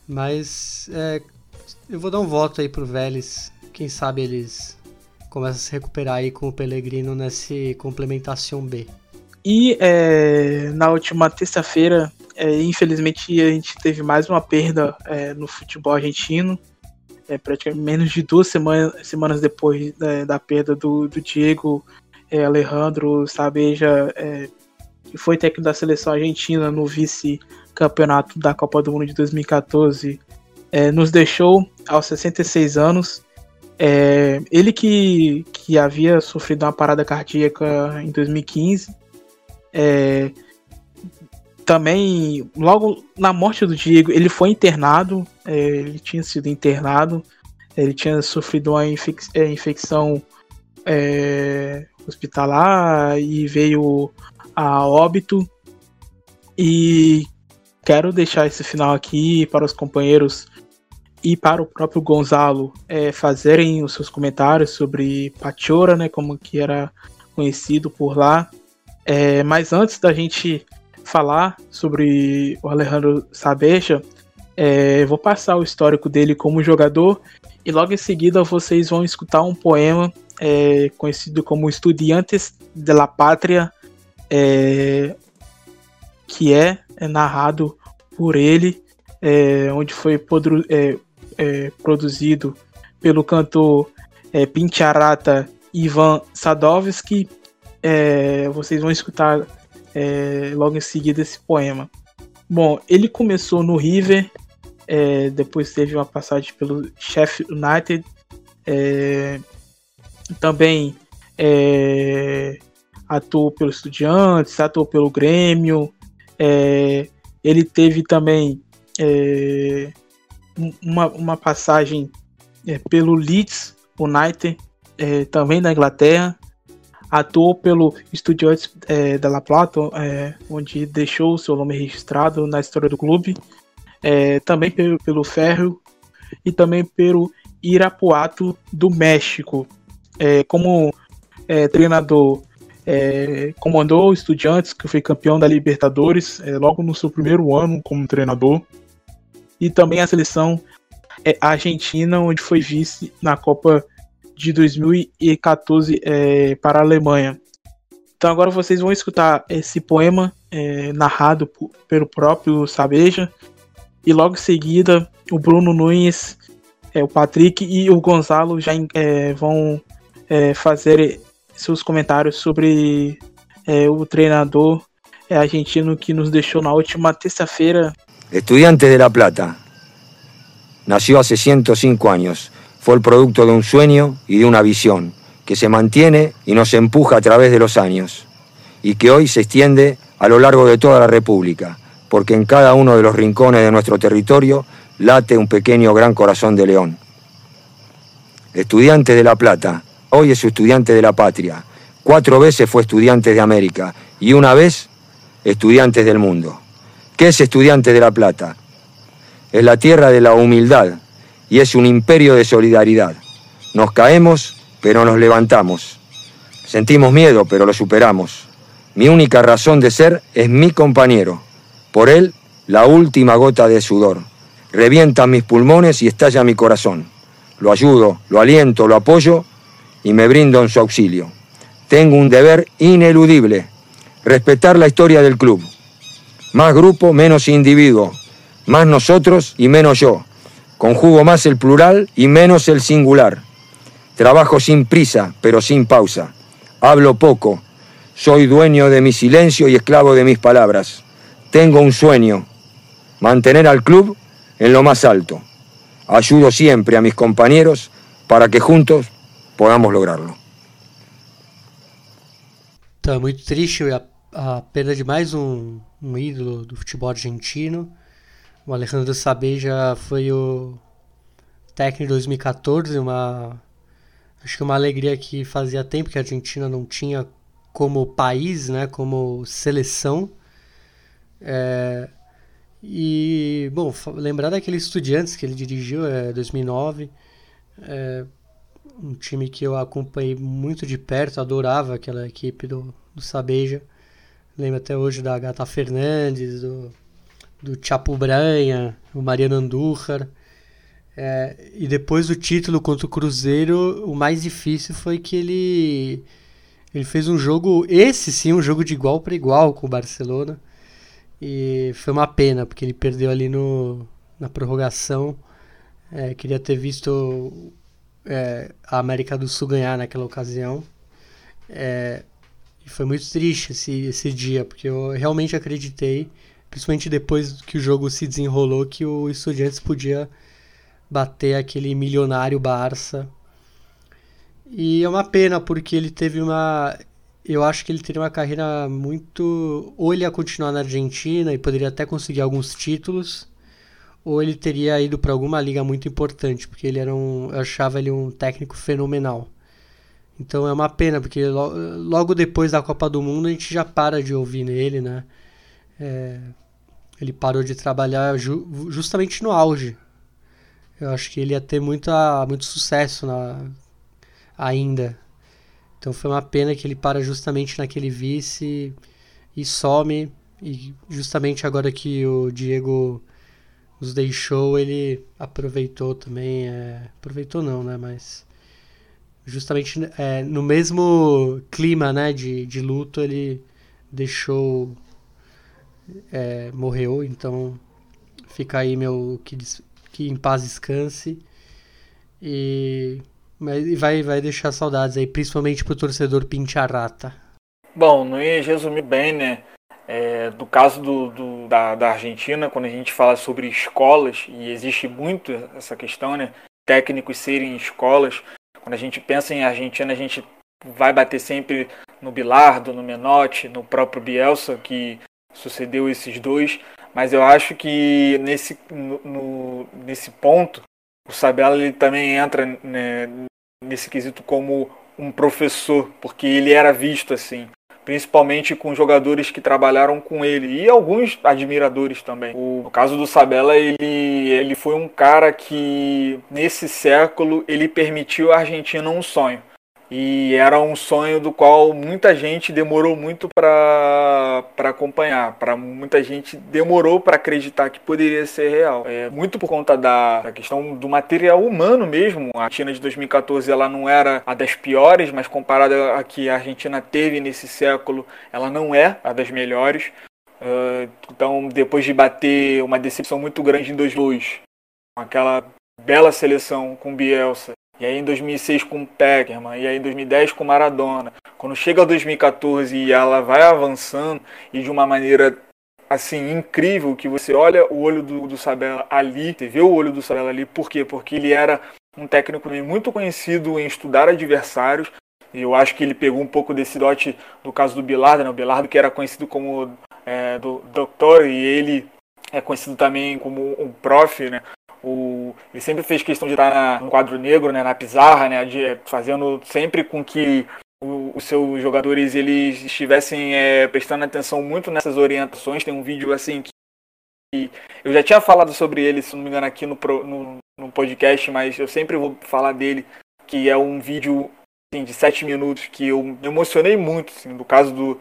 Mas é, eu vou dar um voto aí pro Vélez, quem sabe eles começam a se recuperar aí com o Pellegrino nessa complementação B. E é, na última terça-feira, é, infelizmente, a gente teve mais uma perda é, no futebol argentino é, praticamente menos de duas semana, semanas depois da, da perda do, do Diego é, Alejandro Sabeja, é, que foi técnico da seleção argentina no vice-campeonato da Copa do Mundo de 2014, é, nos deixou aos 66 anos. É, ele que, que havia sofrido uma parada cardíaca em 2015, é, também, logo na morte do Diego, ele foi internado. É, ele tinha sido internado. Ele tinha sofrido uma infec é, infecção é, hospitalar e veio a óbito. E quero deixar esse final aqui para os companheiros e para o próprio Gonzalo é, fazerem os seus comentários sobre Pachora, né, como que era conhecido por lá. É, mas antes da gente falar sobre o Alejandro Sabeja, é, vou passar o histórico dele como jogador e logo em seguida vocês vão escutar um poema é, conhecido como Estudiantes de la Pátria, é, que é, é, narrado por ele, é, onde foi é, produzido pelo cantor é, Pincharata Ivan Sadovski. vocês vão escutar é, logo em seguida esse poema. Bom, ele começou no River, é, depois teve uma passagem pelo Sheffield United, é, também é, atuou pelo Estudiantes, atuou pelo Grêmio, é, ele teve também é, uma, uma passagem pelo Leeds United, também da Inglaterra, atuou pelo Estudiantes é, da La Plata, é, onde deixou o seu nome registrado na história do clube, é, também pelo, pelo Ferro e também pelo Irapuato do México. É, como é, treinador, é, comandou o Estudiantes, que foi campeão da Libertadores, logo no seu primeiro ano como treinador, e também a seleção argentina, onde foi vice na Copa de 2014 é, para a Alemanha. Então agora vocês vão escutar esse poema é, narrado por, pelo próprio Sabeja e logo em seguida o Bruno Nunes, é, o Patrick e o Gonzalo já é, vão é, fazer seus comentários sobre é, o treinador argentino que nos deixou na última terça-feira. Estudiante de La Plata. Nació hace 105 años. fue el producto de un sueño y de una visión que se mantiene y nos empuja a través de los años y que hoy se extiende a lo largo de toda la República, porque en cada uno de los rincones de nuestro territorio late un pequeño gran corazón de león. Estudiante de La Plata, hoy es estudiante de la patria, cuatro veces fue estudiante de América y una vez estudiante del mundo. ¿Qué es estudiante de La Plata? Es la tierra de la humildad, y es un imperio de solidaridad. Nos caemos, pero nos levantamos. Sentimos miedo, pero lo superamos. Mi única razón de ser es mi compañero. Por él, la última gota de sudor. Revienta mis pulmones y estalla mi corazón. Lo ayudo, lo aliento, lo apoyo y me brindo en su auxilio. Tengo un deber ineludible, respetar la historia del club. Más grupo, menos individuo. Más nosotros y menos yo. Conjugo más el plural y menos el singular. Trabajo sin prisa, pero sin pausa. Hablo poco. Soy dueño de mi silencio y esclavo de mis palabras. Tengo un sueño. Mantener al club en lo más alto. Ayudo siempre a mis compañeros para que juntos podamos lograrlo. Tá muito triste a, a perda de mais um, um ídolo do futebol argentino. O Alejandro Sabé já foi o técnico de 2014, uma acho que uma alegria que fazia tempo que a Argentina não tinha como país, né, como seleção. É, e, bom, lembrar daquele Estudiantes que ele dirigiu, é 2009. É, um time que eu acompanhei muito de perto, adorava aquela equipe do, do Sabeja. Lembro até hoje da Gata Fernandes, do, do Chapo Branha, o Mariano Andújar. É, e depois do título contra o Cruzeiro, o mais difícil foi que ele, ele fez um jogo, esse sim, um jogo de igual para igual com o Barcelona. E foi uma pena, porque ele perdeu ali no, na prorrogação. É, queria ter visto é, a América do Sul ganhar naquela ocasião. É, foi muito triste esse, esse dia, porque eu realmente acreditei, principalmente depois que o jogo se desenrolou, que o Estudiantes podia bater aquele milionário Barça. E é uma pena, porque ele teve uma. Eu acho que ele teria uma carreira muito. Ou ele ia continuar na Argentina e poderia até conseguir alguns títulos, ou ele teria ido para alguma liga muito importante, porque ele era um. Eu achava ele um técnico fenomenal. Então é uma pena, porque logo depois da Copa do Mundo a gente já para de ouvir nele, né? É, ele parou de trabalhar ju justamente no auge. Eu acho que ele ia ter muita, muito sucesso na, ainda. Então foi uma pena que ele para justamente naquele vice e some. E justamente agora que o Diego os deixou, ele aproveitou também. É, aproveitou não, né? Mas justamente é, no mesmo clima né, de, de luto, ele deixou. É, morreu, então fica aí meu que, que em paz descanse. E mas vai, vai deixar saudades aí, principalmente pro torcedor Pincharata. Bom, não ia resumir bem, né? É, do caso do, do, da, da Argentina, quando a gente fala sobre escolas, e existe muito essa questão, né? Técnicos serem escolas, quando a gente pensa em Argentina, a gente vai bater sempre no Bilardo, no Menotti, no próprio Bielsa, que sucedeu esses dois. Mas eu acho que nesse, no, no, nesse ponto, o Sabella ele também entra né, nesse quesito como um professor, porque ele era visto assim principalmente com jogadores que trabalharam com ele e alguns admiradores também. O, no caso do Sabella, ele, ele foi um cara que nesse século ele permitiu à Argentina um sonho. E era um sonho do qual muita gente demorou muito para acompanhar, para muita gente demorou para acreditar que poderia ser real. É, muito por conta da, da, questão do material humano mesmo. A Argentina de 2014 ela não era a das piores, mas comparada a que a Argentina teve nesse século, ela não é a das melhores. Uh, então, depois de bater uma decepção muito grande em 2002, com aquela bela seleção com Bielsa, e aí em 2006 com Peckerman, e aí em 2010 com Maradona. Quando chega 2014 e ela vai avançando e de uma maneira assim incrível que você olha o olho do, do Sabella ali, você vê o olho do Sabella ali, por quê? Porque ele era um técnico muito conhecido em estudar adversários. E eu acho que ele pegou um pouco desse dote no caso do Bilardo, né? O Bilardo que era conhecido como é, do doutor e ele é conhecido também como um prof, né? O, ele sempre fez questão de estar na, no quadro negro, né, na pizarra, né, de, fazendo sempre com que os seus jogadores eles estivessem é, prestando atenção muito nessas orientações. Tem um vídeo assim que, eu já tinha falado sobre ele, se não me engano, aqui no, no, no podcast, mas eu sempre vou falar dele, que é um vídeo assim, de sete minutos que eu me emocionei muito. Assim, no caso do,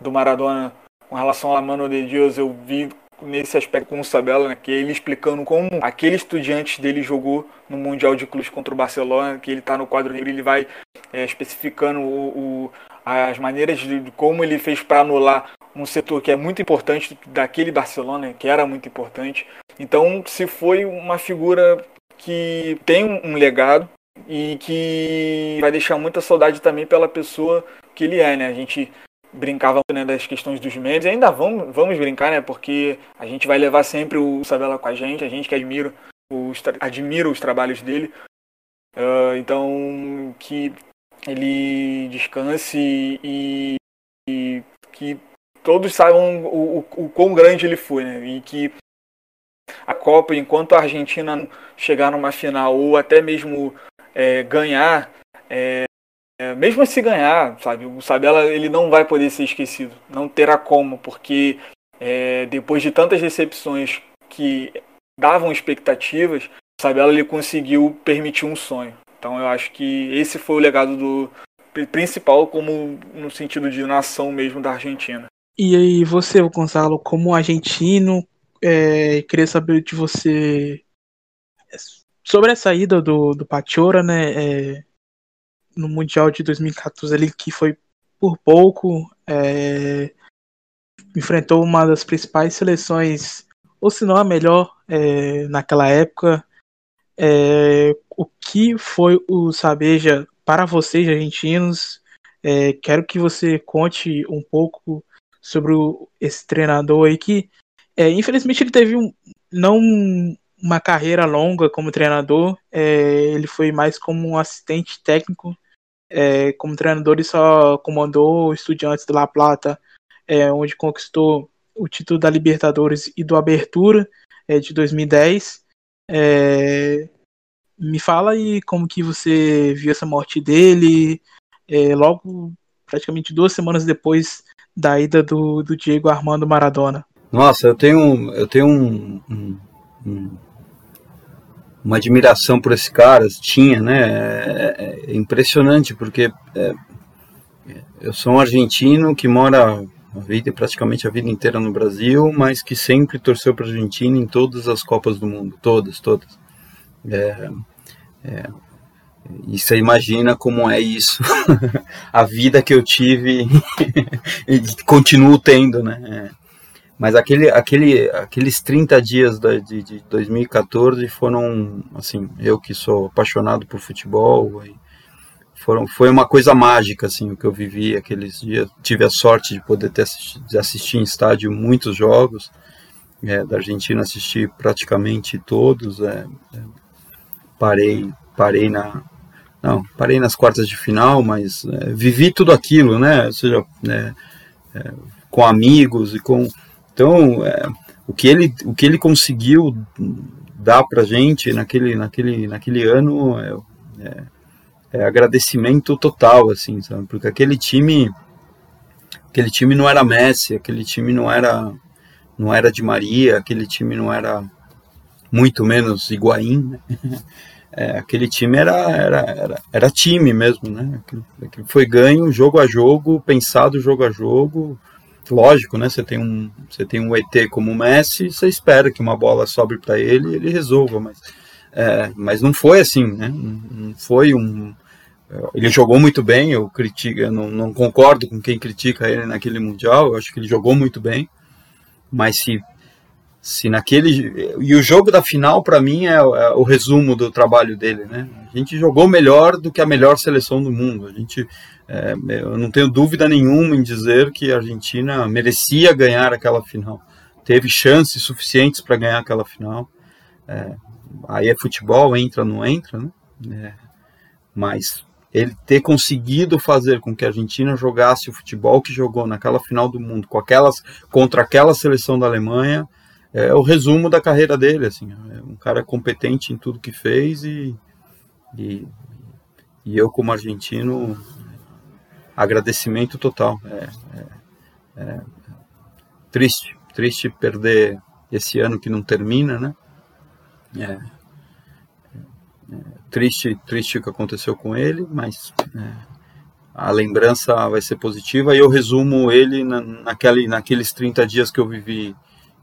do Maradona, com relação a Mano de Deus, eu vi nesse aspecto com o Sabella, né, que ele explicando como aquele estudante dele jogou no Mundial de Clubes contra o Barcelona, que ele está no quadro negro, ele vai é, especificando o, o, as maneiras de, de, como ele fez para anular um setor que é muito importante daquele Barcelona, que era muito importante. Então, se foi uma figura que tem um legado e que vai deixar muita saudade também pela pessoa que ele é, né? A gente brincava né, das questões dos e ainda vamos, vamos brincar, né? Porque a gente vai levar sempre o Sabela com a gente, a gente que admira os, admira os trabalhos dele. Uh, então, que ele descanse e, e, que todos saibam o, o, o quão grande ele foi, né? E que a Copa, enquanto a Argentina chegar numa final ou até mesmo é, ganhar, é, é, mesmo se ganhar, sabe, o Sabella ele não vai poder ser esquecido, não terá como, porque é, depois de tantas recepções que davam expectativas, o Sabella ele conseguiu permitir um sonho. Então eu acho que esse foi o legado do principal como no sentido de nação mesmo da Argentina. E aí você, Gonzalo, como argentino, é, queria saber de você sobre a saída do, do Pachora, né, é, no Mundial de 2014 ali, que foi por pouco, é, enfrentou uma das principais seleções, ou se não a melhor é, naquela época. É, o que foi o Sabeja para vocês, argentinos? É, quero que você conte um pouco sobre o, esse treinador aí que, é, infelizmente, ele teve um, não uma carreira longa como treinador, é, ele foi mais como um assistente técnico. É, como treinador, ele só comandou Estudiantes de La Plata, é, onde conquistou o título da Libertadores e do Abertura é, de 2010. É, me fala aí como que você viu essa morte dele, é, logo praticamente duas semanas depois da ida do, do Diego Armando Maradona. Nossa, eu tenho, eu tenho um, um, um, uma admiração por esse cara, tinha, né? É, é impressionante, porque é, eu sou um argentino que mora a vida, praticamente a vida inteira no Brasil, mas que sempre torceu para a Argentina em todas as Copas do Mundo, todas, todas. É, é, e você imagina como é isso, a vida que eu tive e continuo tendo, né? Mas aquele, aquele, aqueles 30 dias da, de, de 2014 foram, assim, eu que sou apaixonado por futebol, foram, foi uma coisa mágica, assim, o que eu vivi aqueles dias. Tive a sorte de poder ter assisti, de assistir em estádio muitos jogos, é, da Argentina assisti praticamente todos, é, é, parei, parei na, não, parei nas quartas de final, mas é, vivi tudo aquilo, né? Ou seja, é, é, com amigos e com então, é, o, que ele, o que ele conseguiu dar para gente naquele, naquele, naquele ano é, é, é, agradecimento total, assim, sabe? Porque aquele time, aquele time não era Messi, aquele time não era, não era de Maria, aquele time não era muito menos Higuaín, né? É, aquele time era, era, era, era, time mesmo, né? Aquilo, foi ganho jogo a jogo, pensado jogo a jogo, lógico, né? Você tem um, você tem um ET como o Messi, você espera que uma bola sobre para ele e ele resolva, mas, é, mas não foi assim, né? Não foi um. Ele jogou muito bem, eu critico, eu não, não concordo com quem critica ele naquele mundial. Eu acho que ele jogou muito bem, mas se se naquele e o jogo da final para mim é, é, o resumo do trabalho dele, né? A gente jogou melhor do que a melhor seleção do mundo. A gente é, eu não tenho dúvida nenhuma em dizer que a Argentina merecia ganhar aquela final. Teve chances suficientes para ganhar aquela final. É, aí é futebol, entra, não entra, né? É, mas ele ter conseguido fazer com que a Argentina jogasse o futebol que jogou naquela final do mundo, com aquelas contra aquela seleção da Alemanha, é o resumo da carreira dele, assim, é um cara competente em tudo que fez e, e, e eu como argentino agradecimento total. É, é, é, triste, triste perder esse ano que não termina, né? É, é, é triste, triste o que aconteceu com ele, mas é, a lembrança vai ser positiva e eu resumo ele na, naquele, naqueles 30 dias que eu vivi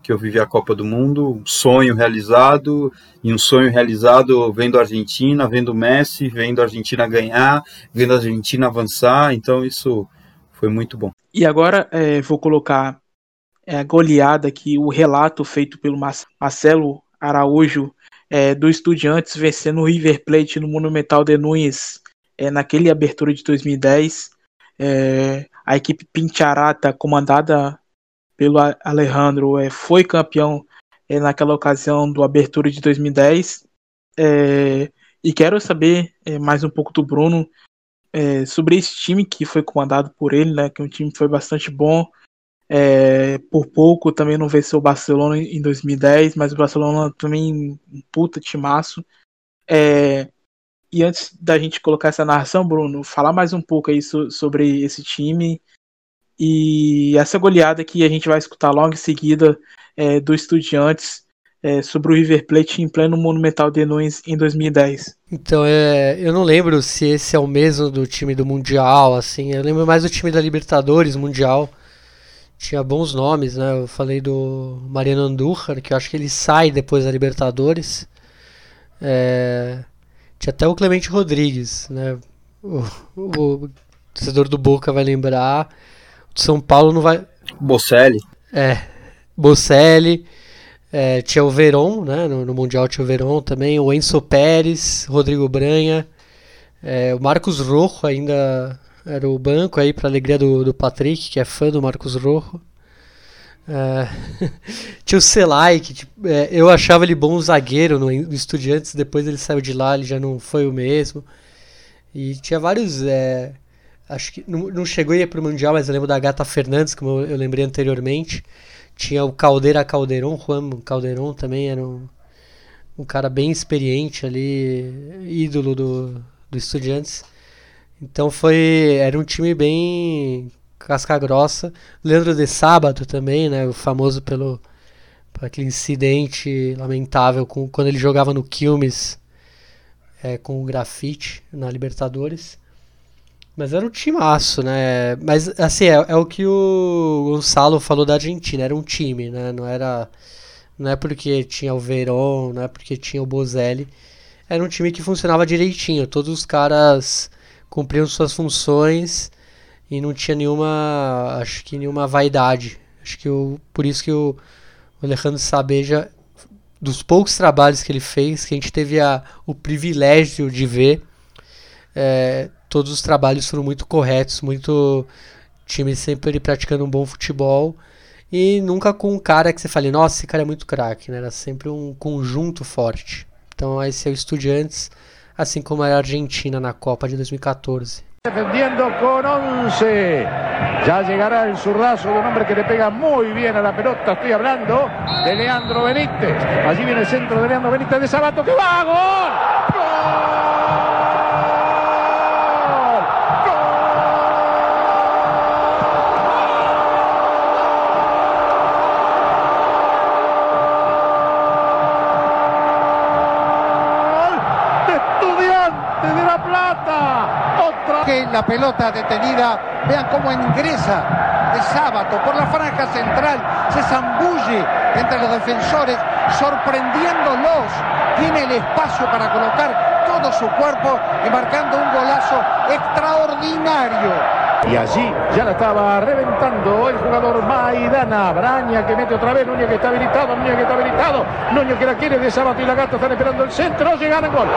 que eu vivi a Copa do Mundo, um sonho realizado, e um sonho realizado vendo a Argentina, vendo o Messi, vendo a Argentina ganhar, vendo a Argentina avançar, então isso foi muito bom. E agora é, vou colocar é, a goleada aqui, o relato feito pelo Marcelo Araújo é, do Estudiantes vencendo o River Plate no Monumental de Nunes é, naquele abertura de 2010. É, a equipe Pincharata, comandada pelo Alejandro, é, foi campeão é, naquela ocasião do Abertura de 2010. É, e quero saber é, mais um pouco do Bruno é, sobre esse time que foi comandado por ele, né, que é um time foi bastante bom. Por pouco também não venceu o Barcelona em 2010, mas o Barcelona também um puta timaço. É, e antes da gente colocar essa narração, Bruno, falar mais um pouco aí so, sobre esse time e essa goleada que a gente vai escutar logo em seguida é, do Estudiantes é, sobre o River Plate em pleno Monumental de Nunes em 2010. Então, é, eu não lembro se esse é o mesmo do time do Mundial, assim, eu lembro mais do time da Libertadores Mundial. Tinha bons nomes, né? Eu falei do Mariano Andújar, que eu acho que ele sai depois da Libertadores. É, tinha até o Clemente Rodrigues, né? O, o, o torcedor do Boca vai lembrar. São Paulo não vai. Bocelli. É, Bocelli. É, tinha o Veron, né? No, no, Mundial tinha o Veron também. O Enzo Pérez, Rodrigo Branha. É, o Marcos Rojo ainda era o banco aí, para alegria do, do Patrick, que é fã do Marcos Rojo. É, tinha o Selay, que tipo, é, eu achava ele bom zagueiro no, no Estudiantes, depois ele saiu de lá, ele já não foi o mesmo. E tinha vários. Acho que não, não chegou a ir para o Mundial, mas eu lembro da Gata Fernandes, como eu, eu lembrei anteriormente. Tinha o Caldeira Calderon, Juan Calderon também era um, um cara bem experiente ali, ídolo do, do Estudiantes. Então foi. Era um time bem casca grossa. Leandro de Sábado também, né? O famoso pelo por aquele incidente lamentável com, quando ele jogava no Quilmes é, com o grafite na Libertadores. Mas era um timaço, né? Mas, assim, é, é, o que o Gonçalo falou da Argentina. Era um time, né? Não era... Não é porque tinha o Verón, não é porque tinha o Bozelli. Era um time que funcionava direitinho. Todos os caras cumpriam suas funções e não tinha nenhuma... Acho que nenhuma vaidade. Acho que o, por isso que o, Alejandro Sabeja... Dos poucos trabalhos que ele fez, que a gente teve a, o privilégio de ver... É, todos os trabalhos foram muito corretos, muito time sempre praticando um bom futebol e nunca com um cara que você fale, nossa, esse cara é muito craque, né? Era sempre um conjunto forte. Então esse é o Estudiantes, assim como a Argentina na Copa de 2014. Defendiendo con 11. Ya llegará el zurdazo de un hombre que le pega muy bien a la pelota. Estoy hablando de Leandro Benítez. Allí viene el centro de Leandro Benítez de Sabato que va. ¡Gol! La pelota detenida. Vean cómo ingresa de sábado por la franja central. Se zambulle entre los defensores, sorprendiéndolos. Tiene el espacio para colocar todo su cuerpo y marcando un golazo extraordinario. Y allí ya la estaba reventando el jugador Maidana. Braña que mete otra vez. Núñez que está habilitado. Núñez que está habilitado. Núñez que la quiere de sábado y la gata están esperando el centro. Llegan a gol.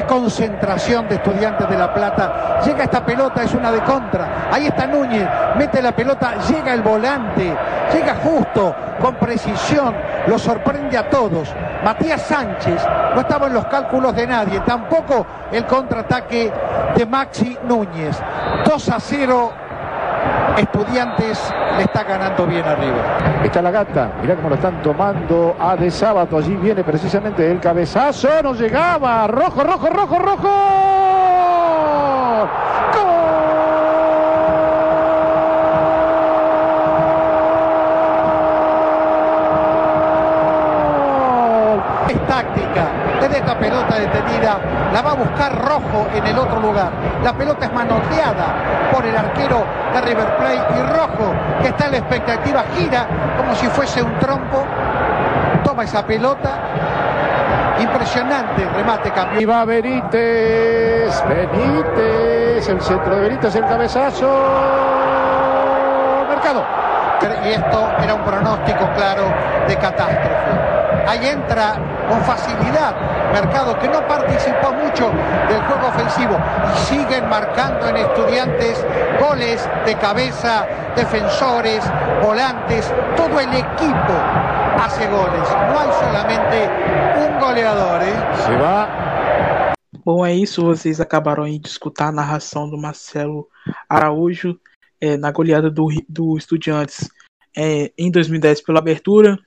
Concentración de estudiantes de La Plata. Llega esta pelota, es una de contra. Ahí está Núñez, mete la pelota, llega el volante, llega justo, con precisión, lo sorprende a todos. Matías Sánchez no estaba en los cálculos de nadie, tampoco el contraataque de Maxi Núñez. 2 a 0 Estudiantes le está ganando bien arriba. Está la gata, mirá cómo lo están tomando a de sábado. Allí viene precisamente el cabezazo, no llegaba. Rojo, rojo, rojo, rojo. Pelota detenida, la va a buscar Rojo en el otro lugar. La pelota es manoteada por el arquero de River Plate y Rojo, que está en la expectativa, gira como si fuese un trompo, toma esa pelota. Impresionante remate cambio. Y va Benítez, Benítez, el centro de Benítez, el cabezazo. Mercado. Y esto era un pronóstico claro de catástrofe. Ahí entra con facilidad Mercado, que no participó mucho del juego ofensivo. Y siguen marcando en estudiantes goles de cabeza, defensores, volantes, todo el equipo hace goles. No hay solamente un goleador. ¿eh? Se va. Bom, é isso. Vocês acabaram de escutar a narração do Marcelo Araújo é, na goleada do, do Estudiantes é, em 2010 pela abertura.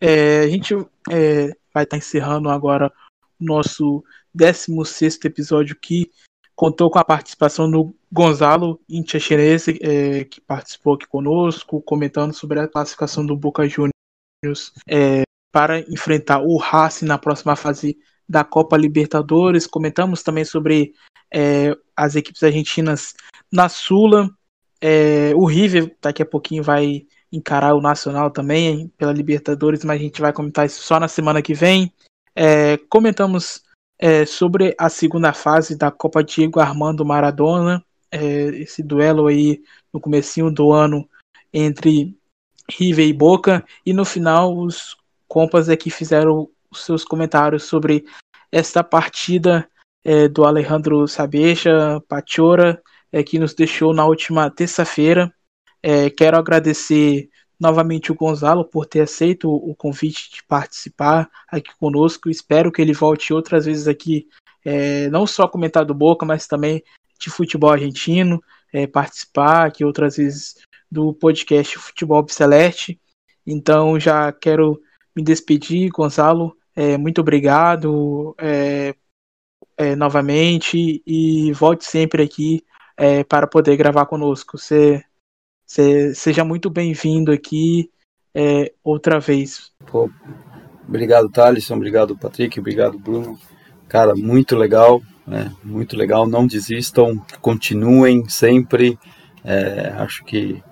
É, a gente é, vai estar tá encerrando agora o nosso 16 episódio que contou com a participação do Gonzalo Intiachenese, é, que participou aqui conosco, comentando sobre a classificação do Boca Juniors é, para enfrentar o Racing na próxima fase da Copa Libertadores. Comentamos também sobre é, as equipes argentinas na Sula. É, o River daqui a pouquinho vai encarar o Nacional também pela Libertadores, mas a gente vai comentar isso só na semana que vem. É, comentamos é, sobre a segunda fase da Copa Diego Armando Maradona, é, esse duelo aí no comecinho do ano entre River e Boca, e no final os compas aqui fizeram os seus comentários sobre esta partida é, do Alejandro Sabecha, Pachora, é, que nos deixou na última terça-feira. É, quero agradecer novamente o Gonzalo por ter aceito o convite de participar aqui conosco. Espero que ele volte outras vezes aqui, é, não só comentar do Boca, mas também de futebol argentino, é, participar aqui outras vezes do podcast Futebol Celeste. Então já quero me despedir, Gonzalo. É, muito obrigado é, é, novamente e volte sempre aqui é, para poder gravar conosco. Você, seja muito bem-vindo aqui é, outra vez. Pô, obrigado, Thalisson, obrigado, Patrick, obrigado, Bruno. Cara, muito legal, né? muito legal. Não desistam, continuem sempre. É, acho que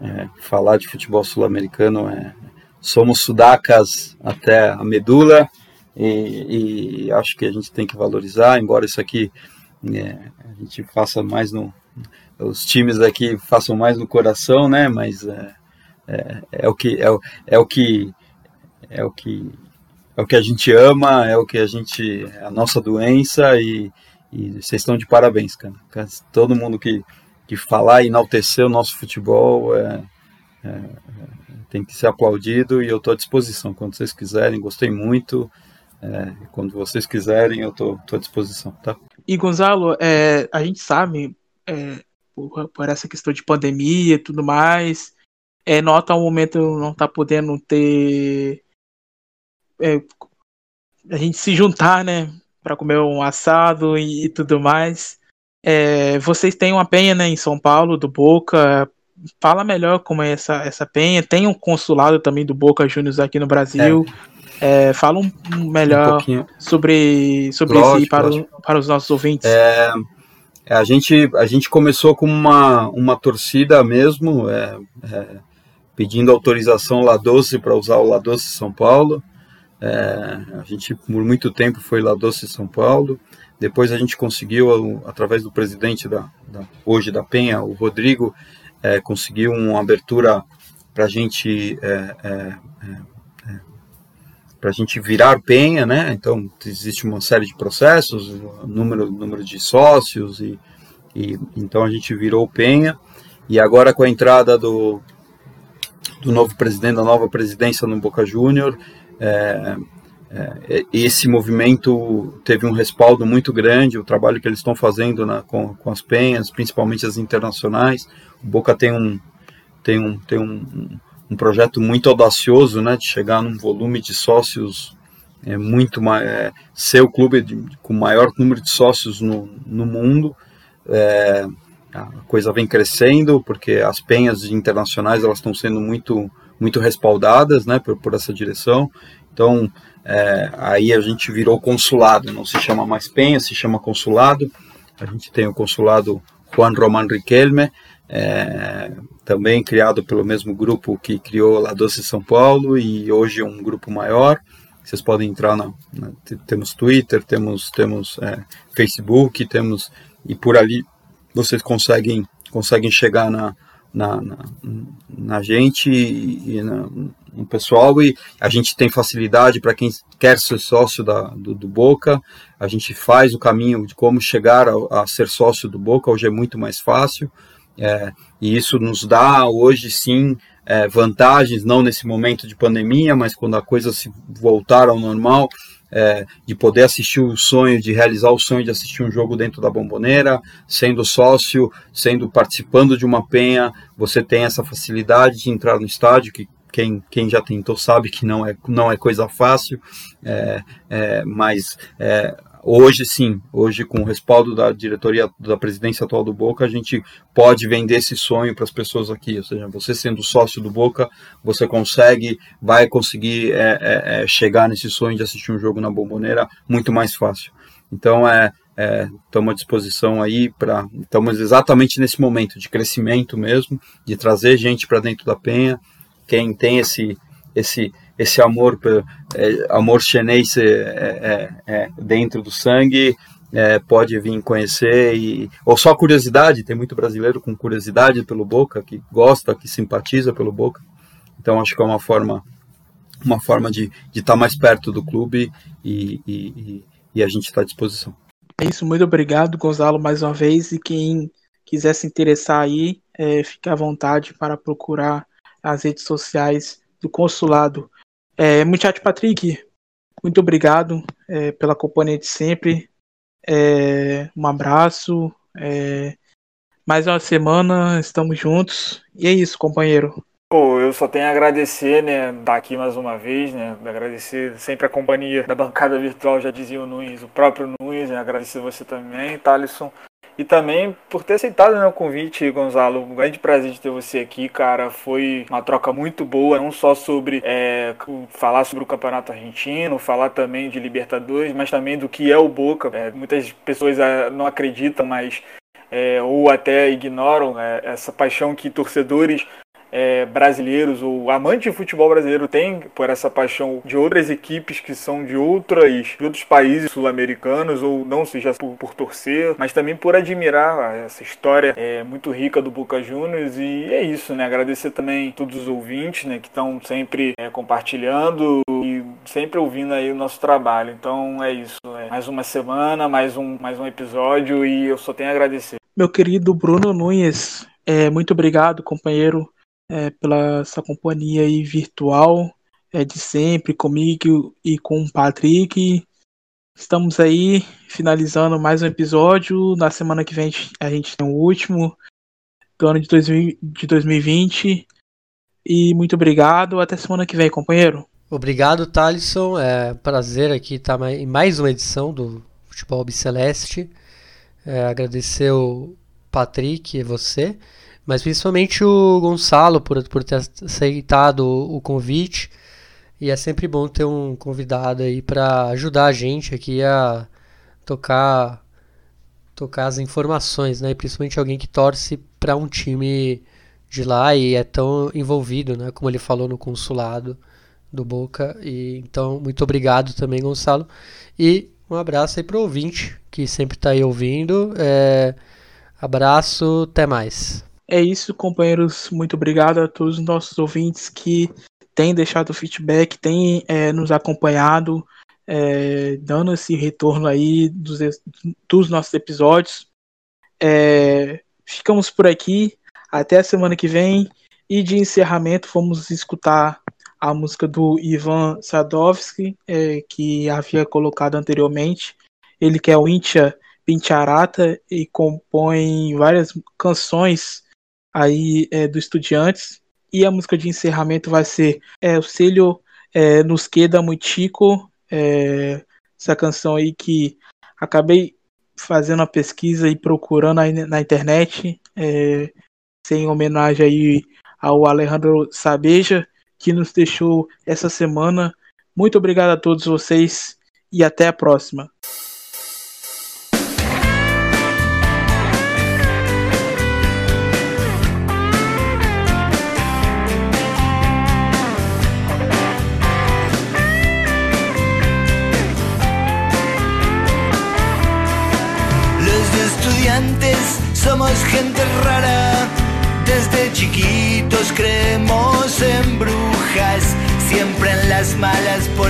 é, falar de futebol sul-americano é. Somos sudacas até a medula e, e, acho que a gente tem que valorizar, embora isso aqui é, a gente faça mais no. Os times aqui façam mais no coração, né? Mas é, é, é o que é, é o que é o que é o que a gente ama, é o que a gente a nossa doença e, e vocês estão de parabéns, cara. Todo mundo que que falar e enaltecer o nosso futebol é, é tem que ser aplaudido e eu estou à disposição quando vocês quiserem. Gostei muito. É, quando vocês quiserem, eu estou à disposição, tá? E Gonzalo, é, a gente sabe, é, por, por, essa questão de pandemia e tudo mais, é, nota ao momento não tá podendo ter é, a gente se juntar, né, para comer um assado e, e tudo mais. É, vocês têm uma penha né, em São Paulo do Boca. Fala melhor como é essa, essa penha. Tem um consulado também do Boca Juniors aqui no Brasil. É. É, fala um melhor um sobre, sobre lógico, isso para, para os nossos ouvintes. É, a, gente, a gente começou com uma, uma torcida mesmo, é, é pedindo autorização La Doce para usar o La Doce São Paulo. É, a gente por muito tempo foi La Doce São Paulo. Depois a gente conseguiu, através do presidente da, da hoje da Penha, o Rodrigo, é, conseguiu uma abertura para a gente para a gente virar penha, né? Então existe uma série de processos, número, número de sócios e, e então a gente virou penha e agora com a entrada do, do novo presidente, da nova presidência no Boca Júnior, é, é, esse movimento teve um respaldo muito grande, o trabalho que eles estão fazendo na, com, com as penhas, principalmente as internacionais. O Boca tem um, tem um, tem um, um projeto muito audacioso, né, de chegar num volume de sócios é, muito é, ser o clube de, com maior número de sócios no, no mundo. É, a coisa vem crescendo porque as penhas internacionais elas estão sendo muito muito respaldadas, né, por, por essa direção. Então é, aí a gente virou consulado, não se chama mais penha, se chama consulado. A gente tem o consulado Juan Román Riquelme, é, também criado pelo mesmo grupo que criou La Doce São Paulo e hoje é um grupo maior. Vocês podem entrar na, na temos Twitter, temos temos é, Facebook, temos e por ali vocês conseguem conseguem chegar na na, na, na gente e, e na, no pessoal e a gente tem facilidade para quem quer ser sócio da, do, do, Boca, a gente faz o caminho de como chegar a, a ser sócio do Boca, hoje é muito mais fácil. É, e isso nos dá hoje sim é, vantagens, não nesse momento de pandemia, mas quando a coisa se voltar ao normal, é, de poder assistir o sonho, de realizar o sonho de assistir um jogo dentro da bomboneira, sendo sócio, sendo participando de uma penha, você tem essa facilidade de entrar no estádio, que quem, quem já tentou sabe que não é, não é coisa fácil, é, é, mas é, hoje sim, hoje com o respaldo da diretoria, da presidência atual do Boca, a gente pode vender esse sonho para as pessoas aqui. Ou seja, você sendo sócio do Boca, você consegue, vai conseguir é, é, é chegar nesse sonho de assistir um jogo na Bomboneira muito mais fácil. Então é estamos é, à disposição aí para estamos exatamente nesse momento de crescimento mesmo, de trazer gente para dentro da Penha. Quem tem esse esse esse amor é, amor chinês é, é, dentro do sangue é, pode vir conhecer e ou só curiosidade tem muito brasileiro com curiosidade pelo Boca que gosta que simpatiza pelo Boca então acho que é uma forma uma forma de estar tá mais perto do clube e, e, e a gente está à disposição é isso, muito obrigado, Gonzalo, mais uma vez. E quem quiser se interessar aí, é, fique à vontade para procurar as redes sociais do consulado. É, Muchacho Patrick, muito obrigado é, pela companhia de sempre. É, um abraço. É, mais uma semana, estamos juntos. E é isso, companheiro. Pô, eu só tenho a agradecer, né, estar aqui mais uma vez, né, agradecer sempre a companhia da bancada virtual, já dizia o Nunes, o próprio Nunes, né, agradecer você também, Thalisson, e também por ter aceitado né, o convite, Gonzalo. Um grande prazer de ter você aqui, cara. Foi uma troca muito boa, não só sobre é, falar sobre o campeonato argentino, falar também de Libertadores, mas também do que é o Boca. É, muitas pessoas é, não acreditam, mas é, ou até ignoram é, essa paixão que torcedores é, brasileiros ou amante de futebol brasileiro tem por essa paixão de outras equipes que são de outras de outros países sul-americanos ou não seja por, por, torcer, mas também por admirar essa história é, muito rica do Boca Juniors e é isso, né? Agradecer também todos os ouvintes, né, que estão sempre é, compartilhando e sempre ouvindo aí o nosso trabalho. Então é isso, é mais uma semana, mais um mais um episódio e eu só tenho a agradecer. Meu querido Bruno Nunes, é, muito obrigado, companheiro é, pela sua companhia aí virtual é, de sempre comigo e com o Patrick. Estamos aí finalizando mais um episódio. Na semana que vem a gente tem o último do ano de, 2000, de 2020. E muito obrigado. Até semana que vem, companheiro. Obrigado, Thalisson. É prazer aqui estar em mais uma edição do Futebol Biceleste. É, agradecer o Patrick e você mas principalmente o Gonçalo por, por ter aceitado o, convite. E é sempre bom ter um convidado aí para ajudar a gente aqui a tocar tocar as informações, né? Principalmente alguém que torce para um time de lá e é tão envolvido, né? Como ele falou no consulado do Boca. E então muito obrigado também, Gonçalo. E um abraço aí pro ouvinte que sempre está aí ouvindo. É... Abraço, até mais. É isso, companheiros. Muito obrigado a todos os nossos ouvintes que têm deixado feedback, têm é, nos acompanhado, é, dando esse retorno aí dos, dos nossos episódios. É, ficamos por aqui. Até a semana que vem. E de encerramento, vamos escutar a música do Ivan Sadovski, é, que havia colocado anteriormente. Ele que é o Intia Pincharata e compõe várias canções aí é, do Estudiantes. E a música de encerramento vai ser é, o Celho é, Nos Queda Muitico, é, essa canção aí que acabei fazendo a pesquisa e procurando aí na internet, é, sem homenagem aí ao Alejandro Sabeja, que nos deixou essa semana. Muito obrigado a todos vocês e até a próxima.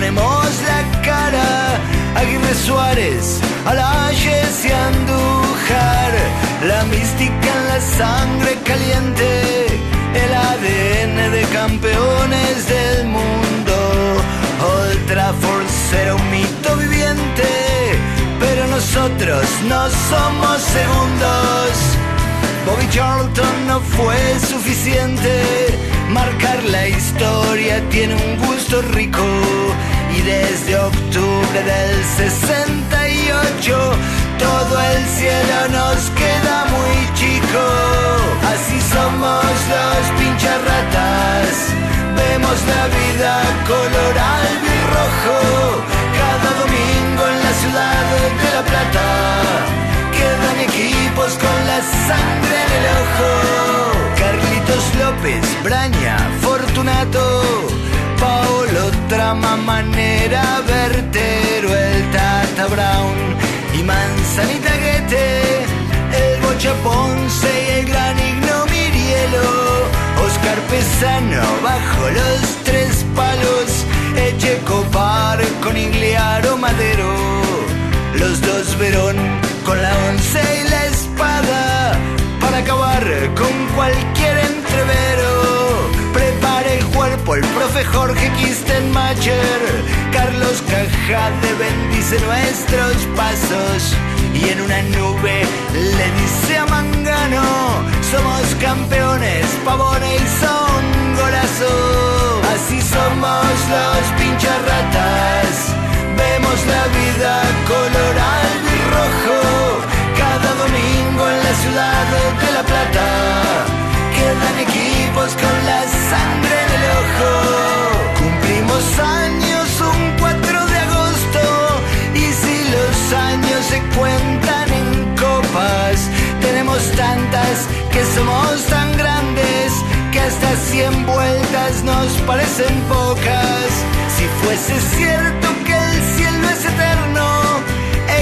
Ponemos la cara. Aguirre Suárez, Alayes y Andújar. La mística en la sangre caliente. El ADN de campeones del mundo. Old Trafford será un mito viviente pero nosotros no somos segundos. Bobby Charlton no fue suficiente, marcar la historia tiene un gusto rico y desde octubre del 68 18, todo el cielo nos queda muy chico. Así somos los pinches ratas, vemos la vida color albirrojo. Cada domingo en la ciudad de La Plata quedan equipos con la sangre en el ojo. Carlitos López, Braña, Fortunato, Paolo Trama, Manera, Vertero, el Tata Brown y Manzanita Guete, el Bocha Ponce y el gran Ignomirielo, Oscar Pesano bajo los tres palos, Eche Copar con Igliaro Madero, los dos Verón con la once y la espada para acabar con cualquier entrevero. Prepara el cuerpo el profe Jorge Carlos Cajade bendice nuestros pasos y en una nube le dice a Mangano: Somos campeones, pavones y son golazo. Así somos los pinchas ratas. Vemos la vida color albirrojo cada domingo en la ciudad de La Plata. Quedan equipos con la sangre en el ojo. Cuentan en copas, tenemos tantas que somos tan grandes que hasta 100 vueltas nos parecen pocas. Si fuese cierto que el cielo es eterno,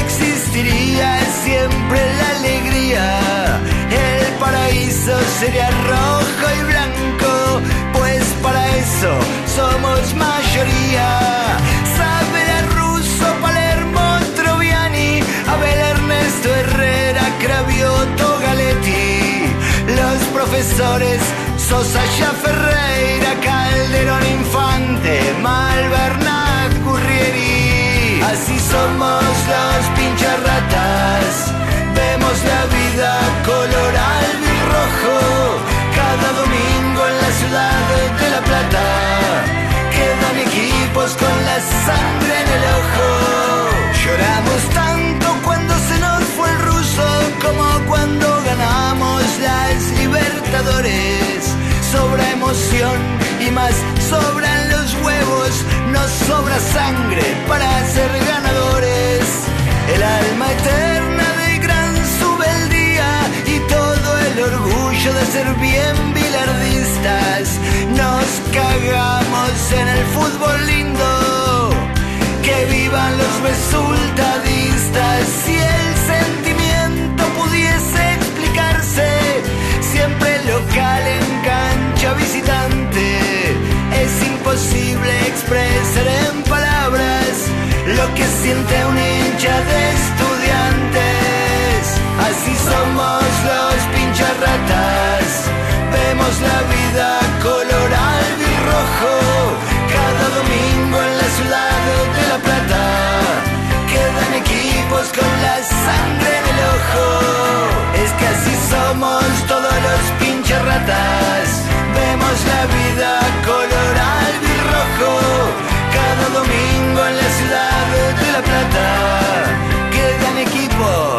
existiría siempre la alegría. El paraíso sería rojo y blanco, pues para eso somos mayoría. Profesores Sosa Ya Ferreira, Calderón Infante, Malvernat Currieri. Así somos los pinchas ratas, vemos la vida color albirrojo. Cada domingo en la ciudad de La Plata quedan equipos con la sangre en el ojo. Lloramos tanto cuando se nos fue el ruso como cuando Sobra emoción y más sobran los huevos, nos sobra sangre para ser ganadores. El alma eterna del gran subeldía y todo el orgullo de ser bien bilardistas. Nos cagamos en el fútbol lindo. Que vivan los resultadistas. Si el sentimiento pudiese explicarse, siempre local en cancha visitante. Es imposible expresar en palabras lo que siente un hincha de estudiantes. Así somos los pinchas ratas. Vemos la vida color albirrojo. Cada domingo en la ciudad de La Plata quedan con la sangre en el ojo. Es que así somos todos los pinches ratas. Vemos la vida color albirrojo. Cada domingo en la ciudad de La Plata. Quedan equipos